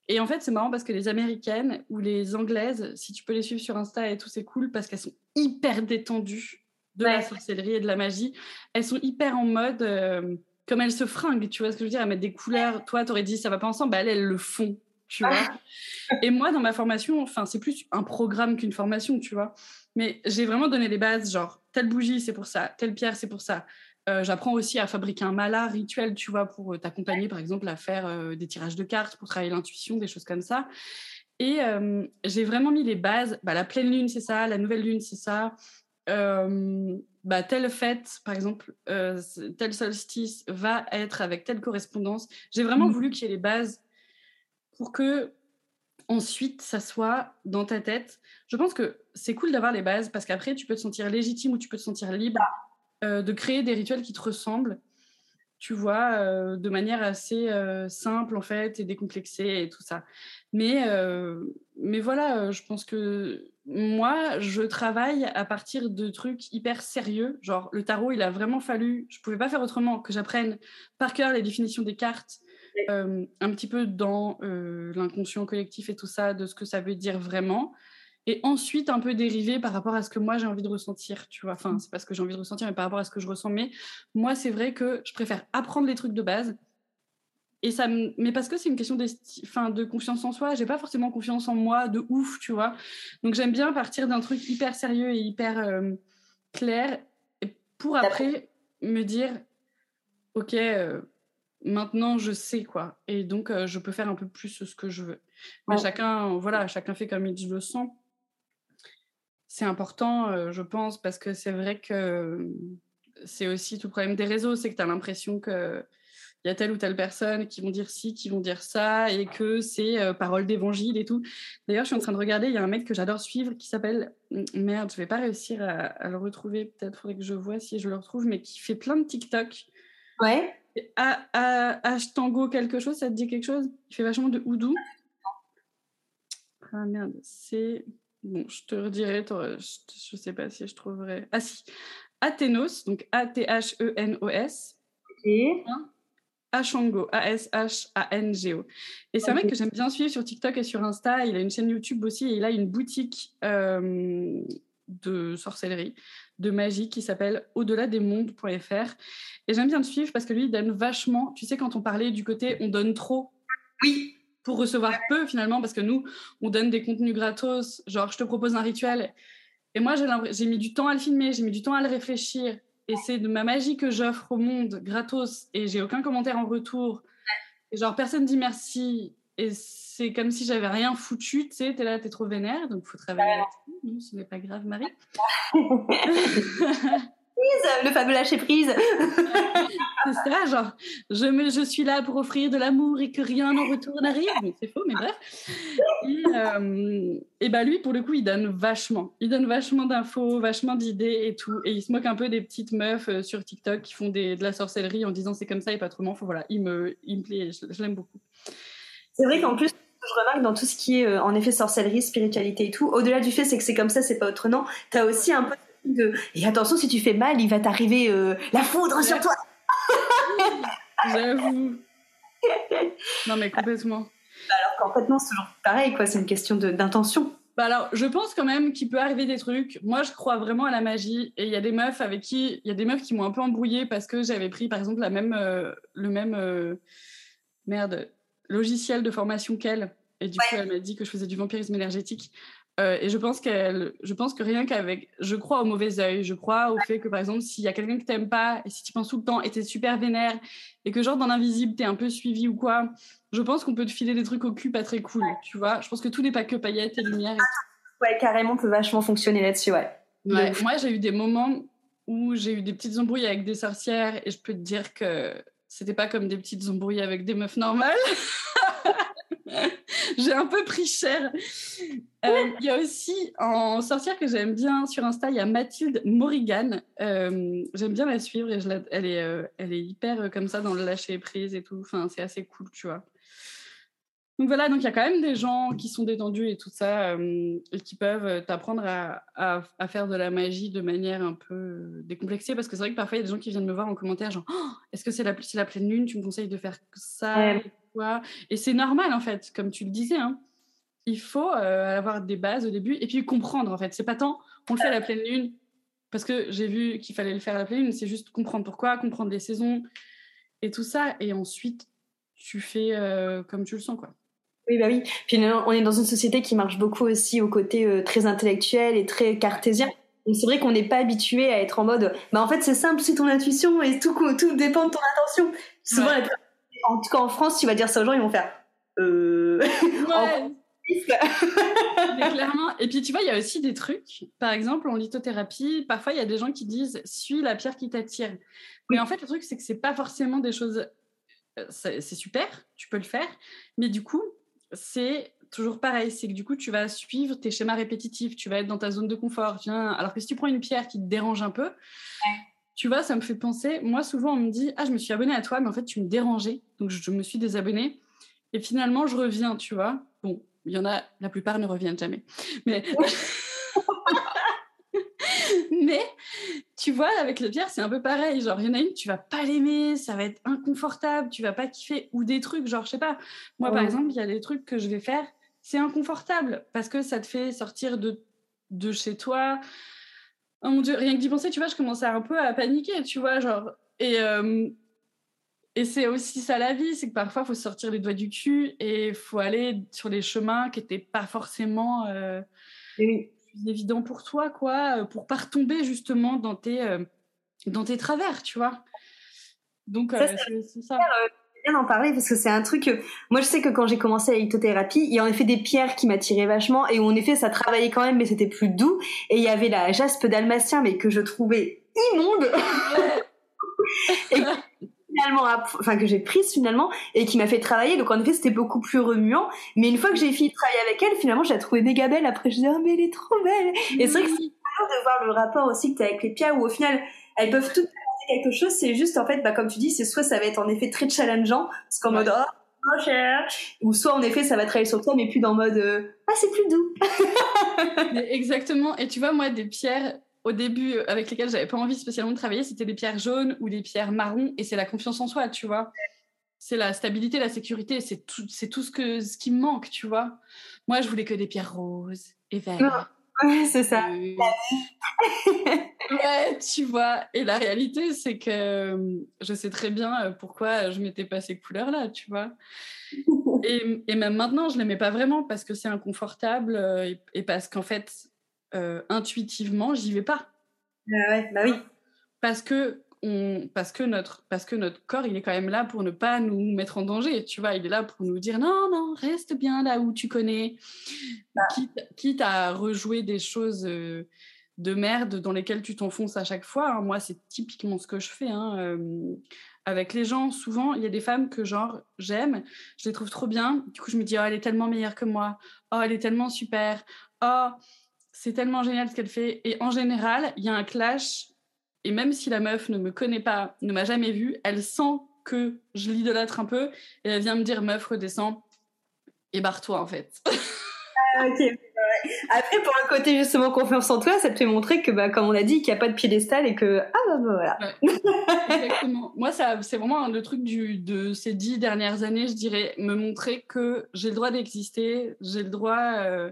Et en fait, c'est marrant parce que les américaines ou les anglaises, si tu peux les suivre sur Insta et tout, c'est cool parce qu'elles sont hyper détendues de la sorcellerie et de la magie, elles sont hyper en mode euh, comme elles se fringuent, tu vois ce que je veux dire, à mettre des couleurs. Toi, tu aurais dit ça va pas ensemble, bah, elles, elles le font, tu vois? et moi, dans ma formation, enfin, c'est plus un programme qu'une formation, tu vois? Mais j'ai vraiment donné les bases, genre telle bougie, c'est pour ça, telle pierre, c'est pour ça. Euh, j'apprends aussi à fabriquer un mala rituel, tu vois, pour euh, t'accompagner, par exemple, à faire des tirages de cartes, pour travailler l'intuition, des choses comme ça. Et j'ai vraiment mis les bases. Bah, la pleine lune, c'est ça. La nouvelle lune, c'est ça. Euh, bah, telle fête, par exemple, euh, tel solstice va être avec telle correspondance. J'ai vraiment mmh. voulu qu'il y ait les bases pour que ensuite ça soit dans ta tête. Je pense que c'est cool d'avoir les bases parce qu'après tu peux te sentir légitime ou tu peux te sentir libre euh, de créer des rituels qui te ressemblent, tu vois, de manière assez simple en fait et décomplexée et tout ça. Mais, mais voilà, je pense que moi, je travaille à partir de trucs hyper sérieux. Genre, le tarot, il a vraiment fallu, je pouvais pas faire autrement que j'apprenne par cœur les définitions des cartes, euh, un petit peu dans euh, l'inconscient collectif et tout ça, de ce que ça veut dire vraiment. Et ensuite, un peu dérivé par rapport à ce que moi j'ai envie de ressentir, tu vois. Enfin, mmh. c'est pas ce que j'ai envie de ressentir, mais par rapport à ce que je ressens. Mais moi, c'est vrai que je préfère apprendre les trucs de base et ça Mais parce que c'est une question de confiance en soi, j'ai pas forcément confiance en moi de ouf, tu vois. Donc j'aime bien partir d'un truc hyper sérieux et hyper euh, clair pour après me dire, ok, euh, maintenant je sais quoi. Et donc euh, je peux faire un peu plus ce que je veux. Mais chacun, voilà, chacun fait comme il le sent. C'est important, je pense, parce que c'est vrai que c'est aussi tout le problème des réseaux, c'est que tu as l'impression que il y a telle ou telle personne qui vont dire ci, qui vont dire ça, et que c'est euh, parole d'évangile et tout. D'ailleurs, je suis en train de regarder, il y a un mec que j'adore suivre qui s'appelle, merde, je vais pas réussir à, le retrouver, peut-être faudrait que je vois si je le retrouve, mais qui fait plein de TikTok. Ouais. H tango quelque chose, ça te dit quelque chose? Il fait vachement de houdou. Ah merde, c'est... Bon, je te redirai, je, sais pas si je trouverai... Ah si, Athénos, donc A-T-H-E-N-O-S. Ok. Ashango, A-S-H-A-N-G-O. Et c'est un mec que j'aime bien suivre sur TikTok et sur Insta. Il a une chaîne YouTube aussi et il a une boutique euh, de sorcellerie, de magie qui s'appelle au-delà des mondes.fr. Et j'aime bien le suivre parce que lui, il donne vachement. Tu sais, quand on parlait du côté on donne trop. Oui. Pour recevoir peu finalement, parce que nous, on donne des contenus gratos. Genre, je te propose un rituel. Et moi, j'ai mis du temps à le filmer, j'ai mis du temps à le réfléchir et c'est de ma magie que j'offre au monde gratos et j'ai aucun commentaire en retour. Et genre, personne dit merci. Et c'est comme si j'avais rien foutu, tu sais, t'es là, t'es trop vénère, donc faut travailler là-dessus. Ce n'est pas grave, Marie. le fameux lâcher prise. c'est ça, genre, je, me, je suis là pour offrir de l'amour et que rien en retour n'arrive. c'est faux, mais bref. Et, euh, et, bah lui, pour le coup, il donne vachement. Il donne vachement d'infos, vachement d'idées et tout. Et il se moque un peu des petites meufs euh, sur TikTok qui font des, de la sorcellerie en disant c'est comme ça et pas autrement. Faut, voilà, il me, il me plaît, je, l'aime beaucoup. C'est vrai qu'en plus, je remarque dans tout ce qui est euh, en effet sorcellerie, spiritualité et tout, au-delà du fait c'est que c'est comme ça, c'est pas autrement, tu as aussi un peu et attention, si tu fais mal, il va t'arriver euh, la foudre sur toi. J'avoue. Non, mais complètement. Bah, alors qu'en fait, non, c'est toujours pareil, quoi. C'est une question d'intention. Bah alors, je pense quand même qu'il peut arriver des trucs. Moi, je crois vraiment à la magie. Et il y a des meufs avec qui, il y a des meufs qui m'ont un peu embrouillée parce que j'avais pris, par exemple, la même, euh, le même, euh, merde, logiciel de formation qu'elle. Et du coup, elle m'a dit que je faisais du vampirisme énergétique. Euh, et je pense, qu'elle, je pense que rien qu'avec. Je crois au mauvais œil. Je crois au fait que, par exemple, s'il y a quelqu'un que t'aimes pas, et si tu penses tout le temps, et t'es super vénère, et que, genre, dans l'invisible, t'es un peu suivi ou quoi, je pense qu'on peut te filer des trucs au cul pas très cool. Tu vois Je pense que tout n'est pas que paillettes et lumière. Ouais, carrément, peut vachement fonctionner là-dessus, ouais. ouais. Moi, j'ai eu des moments où j'ai eu des petites embrouilles avec des sorcières, et je peux te dire que c'était pas comme des petites embrouilles avec des meufs normales. j'ai un peu pris cher. Euh, il y a aussi en sorcière que j'aime bien sur Insta, il y a Mathilde Morrigan. Euh, j'aime bien la suivre et je elle, est, euh, elle est hyper comme ça dans le lâcher prise et tout. Enfin, c'est assez cool, tu vois. Donc voilà, donc il y a quand même des gens qui sont détendus et tout ça et qui peuvent t'apprendre à, à, faire de la magie de manière un peu décomplexée parce que c'est vrai que parfois il y a des gens qui viennent me voir en commentaire genre «Oh, est-ce que c'est la, la pleine lune? Tu me conseilles de faire ça et c'est normal, en fait, comme tu le disais. Hein. Il faut euh, avoir des bases au début et puis comprendre, en fait. C'est pas tant, on le fait à la pleine lune, parce que j'ai vu qu'il fallait le faire à la pleine lune, c'est juste comprendre pourquoi, comprendre les saisons et tout ça. Et ensuite, tu fais euh, comme tu le sens, quoi. Oui, bah oui. Puis on est dans une société qui marche beaucoup aussi au côté euh, très intellectuel et très cartésien. c'est vrai qu'on n'est pas habitué à être en mode, bah en fait c'est simple, c'est ton intuition et tout, tout dépend de ton intention. Souvent, en tout cas en France, tu vas dire ça aux gens, ils vont faire. Euh... Ouais. Mais clairement. Et puis tu vois, il y a aussi des trucs. Par exemple, en lithothérapie, parfois il y a des gens qui disent suis la pierre qui t'attire. Mais en fait, le truc c'est que c'est pas forcément des choses. Euh, c'est super, tu peux le faire, mais du coup, c'est toujours pareil. C'est que du coup, tu vas suivre tes schémas répétitifs. Tu vas être dans ta zone de confort. Alors que si tu prends une pierre qui te dérange un peu, tu vois, ça me fait penser. Moi, souvent, on me dit Ah, je me suis abonnée à toi, mais en fait, tu me dérangeais. Donc, je me suis désabonnée. Et finalement, je reviens, tu vois. Il y en a, la plupart ne reviennent jamais. Mais. mais tu vois, avec le pierre, c'est un peu pareil. Genre, il y en a une, tu vas pas l'aimer, ça va être inconfortable, tu vas pas kiffer. Ou des trucs, genre, je sais pas. Moi, par exemple, il y a des trucs que je vais faire, c'est inconfortable parce que ça te fait sortir de, de chez toi oh mon dieu, rien que d'y penser, tu vois, je commençais un peu à paniquer, tu vois, genre. Et, euh, et c'est aussi ça la vie, c'est que parfois, il faut sortir les doigts du cul et il faut aller sur des chemins qui n'étaient pas forcément euh, évidents pour toi, quoi, pour pas retomber justement dans tes, euh, dans tes travers, tu vois. Donc, c'est ça. d'en parler parce que c'est un truc que moi je sais que quand j'ai commencé la lithothérapie, il y a en effet des pierres qui m'attiraient vachement et où en effet ça travaillait quand même mais c'était plus doux. Et il y avait la jaspe dalmatien mais que je trouvais immonde. Et finalement enfin que j'ai prise finalement et qui m'a fait travailler. Donc en effet c'était beaucoup plus remuant. Mais une fois que j'ai fini de travailler avec elle finalement je la trouvais méga belle. Après je disais oh mais elle est trop belle. Et c'est vrai que c'est de voir le rapport aussi que tu as avec les pierres où au final elles peuvent toutes quelque chose, c'est juste en fait, bah, comme tu dis, c'est soit ça va être en effet très challengeant, parce qu'en mode oh, cher, ou soit en effet ça va travailler sur toi, mais plus dans mode euh, ah c'est plus doux. Exactement. Et tu vois moi des pierres au début euh, avec lesquelles j'avais pas envie spécialement de travailler, c'était des pierres jaunes ou des pierres marron, et c'est la confiance en soi, tu vois. C'est la stabilité, la sécurité, c'est tout, c'est tout ce que ce qui me manque, tu vois. Moi, je voulais que des pierres roses et vertes. Ouais, c'est ça. ouais, tu vois. Et la réalité, c'est que euh, je sais très bien euh, pourquoi je m'étais pas ces couleurs-là, tu vois. Et, et, même maintenant, je l'aimais pas vraiment parce que c'est inconfortable euh, et, parce qu'en fait, intuitivement, j'y vais pas. Ah ouais, bah oui. Parce que parce que notre parce que notre corps il est quand même là pour ne pas nous mettre en danger tu vois il est là pour nous dire non non reste bien là où tu connais bah. quitte, à rejouer des choses euh, de merde dans lesquelles tu t'enfonces à chaque fois hein. moi c'est typiquement ce que je fais hein, euh, avec les gens souvent il y a des femmes que genre j'aime je les trouve trop bien du coup je me dis oh elle est tellement meilleure que moi oh elle est tellement super oh c'est tellement génial ce qu'elle fait et en général il y a un clash et même si la meuf ne me connaît pas, ne m'a jamais vue, elle sent que je l'idolâtre un peu et elle vient me dire meuf redescends et barre-toi en fait. ah, ok. Après, pour un côté justement confiance en toi, ça te fait montrer que, bah, comme on a dit, qu'il n'y a pas de piédestal et que ah bah, bah voilà. Exactement. Moi, ça, c'est vraiment le truc du, de ces dix dernières années, je dirais, me montrer que j'ai le droit d'exister, j'ai le droit. Euh,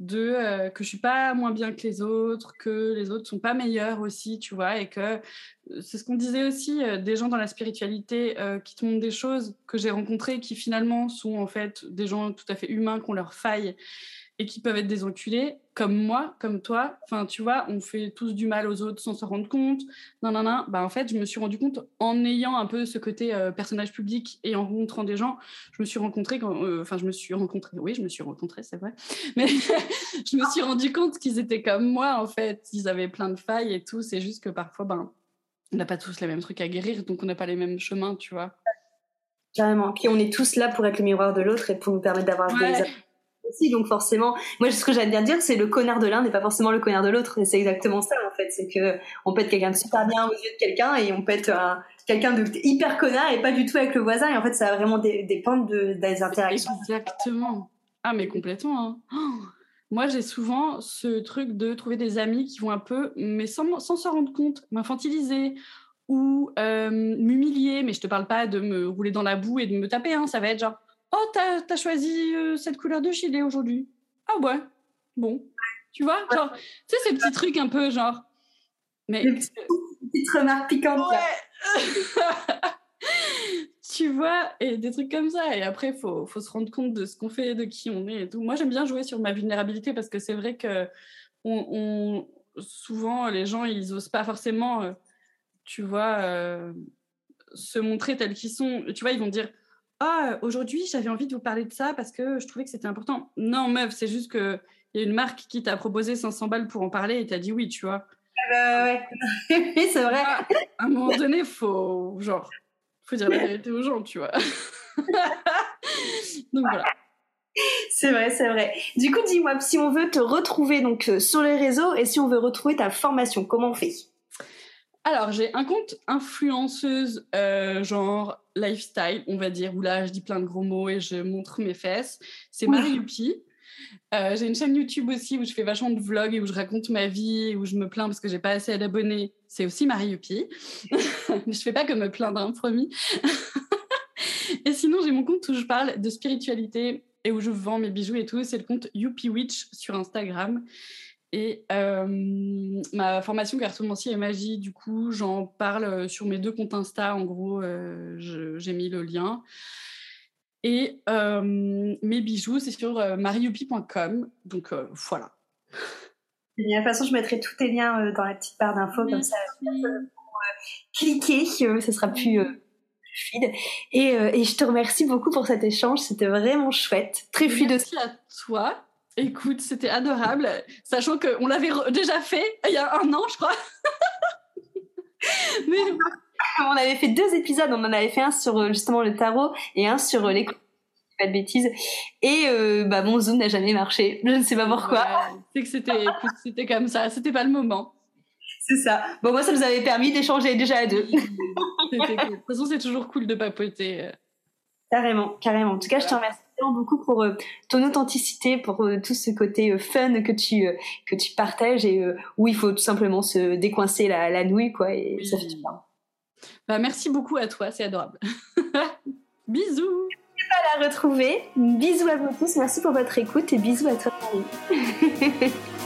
euh, que je suis pas moins bien que les autres, que les autres sont pas meilleurs aussi, tu vois, et que euh, c'est ce qu'on disait aussi euh, des gens dans la spiritualité qui te montrent des choses que j'ai rencontrées qui finalement sont en fait des gens tout à fait humains qui ont leurs failles et qui peuvent être des enculés, comme moi, comme toi. Enfin, tu vois, on fait tous du mal aux autres sans se rendre compte. Non, non, non. Bah, en fait, je me suis rendu compte en ayant un peu ce côté euh, personnage public et en rencontrant des gens, je me suis rencontrée, euh, enfin, je me suis rencontrée, oui, je me suis rencontrée, c'est vrai. Mais je me suis rendu compte qu'ils étaient comme moi, en fait. Ils avaient plein de failles et tout. C'est juste que parfois, ben, on n'a pas tous les mêmes trucs à guérir, donc on n'a pas les mêmes chemins, tu vois. Carrément. Puis on est tous là pour être le miroir de l'autre et pour nous permettre d'avoir des donc forcément, moi ce que j'aime bien dire, c'est le connard de l'un n'est pas forcément le connard de l'autre, et c'est exactement ça en fait, c'est que on être quelqu'un de super bien aux yeux de quelqu'un et on peut être quelqu'un de hyper connard et pas du tout avec le voisin, et en fait ça va vraiment dépendre de, des interactions. Exactement. Ah mais complètement. Hein. Moi j'ai souvent ce truc de trouver des amis qui vont un peu, mais sans, sans se rendre compte, m'infantiliser ou euh, m'humilier, mais je te parle pas de me rouler dans la boue et de me taper, hein, ça va être genre Oh, t'as as choisi euh, cette couleur de gilet aujourd'hui. Ah ouais, bon. Tu vois, genre, tu sais, ces petits trucs un peu genre. Mais. Des petites remarques piquantes. Ouais. tu vois, et des trucs comme ça. Et après, il faut, faut, se rendre compte de ce qu'on fait, de qui on est et tout. Moi, j'aime bien jouer sur ma vulnérabilité parce que c'est vrai que on, souvent, les gens, ils osent pas forcément, euh, tu vois, euh, se montrer tels qu'ils sont. Tu vois, ils vont dire ah, aujourd'hui, j'avais envie de vous parler de ça parce que je trouvais que c'était important. Non, meuf, c'est juste qu'il y a une marque qui t'a proposé 500 balles pour en parler et t'as dit oui, tu vois. Ah bah ouais, oui, c'est vrai. Ah, à un moment donné, faut, genre, faut dire la vérité aux gens, tu vois. donc voilà. C'est vrai, c'est vrai. Du coup, dis-moi, si on veut te retrouver donc euh, sur les réseaux et si on veut retrouver ta formation, comment on fait? Alors, j'ai un compte influenceuse, euh, genre lifestyle, on va dire, où là, je dis plein de gros mots et je montre mes fesses. C'est Marie Youpi. Euh, j'ai une chaîne YouTube aussi où je fais vachement de vlogs et où je raconte ma vie, où je me plains parce que j'ai pas assez d'abonnés. C'est aussi Marie Youpi. je fais pas que me plaindre, hein, promis. et sinon, j'ai mon compte où je parle de spiritualité et où je vends mes bijoux et tout. C'est le compte Youpi Witch sur Instagram. Et euh, ma formation cartomancie et magie, du coup, j'en parle euh, sur mes deux comptes Insta. En gros, euh, j'ai mis le lien. Et mes bijoux, c'est sur marioupi.com. Donc voilà. De toute façon, je mettrai tous tes liens dans la petite barre d'infos, comme ça, pour cliquer, ce sera plus fluide. Et, et, je te remercie beaucoup pour cet échange, c'était vraiment chouette, très fluide Merci à toi. Écoute, c'était adorable, sachant qu'on l'avait déjà fait il y a un an, je crois. Mais on avait fait deux épisodes, on en avait fait un sur euh, justement le tarot et un sur euh, les pas de bêtises. Et euh, bah mon zoom n'a jamais marché. Je ne sais pas pourquoi. c'est que c'était, c'était comme ça. C'était pas le moment. C'est ça. Bon moi ça nous avait permis d'échanger déjà à deux. De toute façon c'est toujours cool de papoter. Carrément, carrément. En tout cas je te remercie beaucoup pour euh, ton authenticité, pour euh, tout ce côté euh, fun que tu que tu partages et où il faut tout simplement se décoincer la, la nouille quoi et ça fait du bien. Bah, merci beaucoup à toi, c'est adorable. bisous. Pas la retrouver. Bisous à vous tous, merci pour votre écoute et bisous à toi.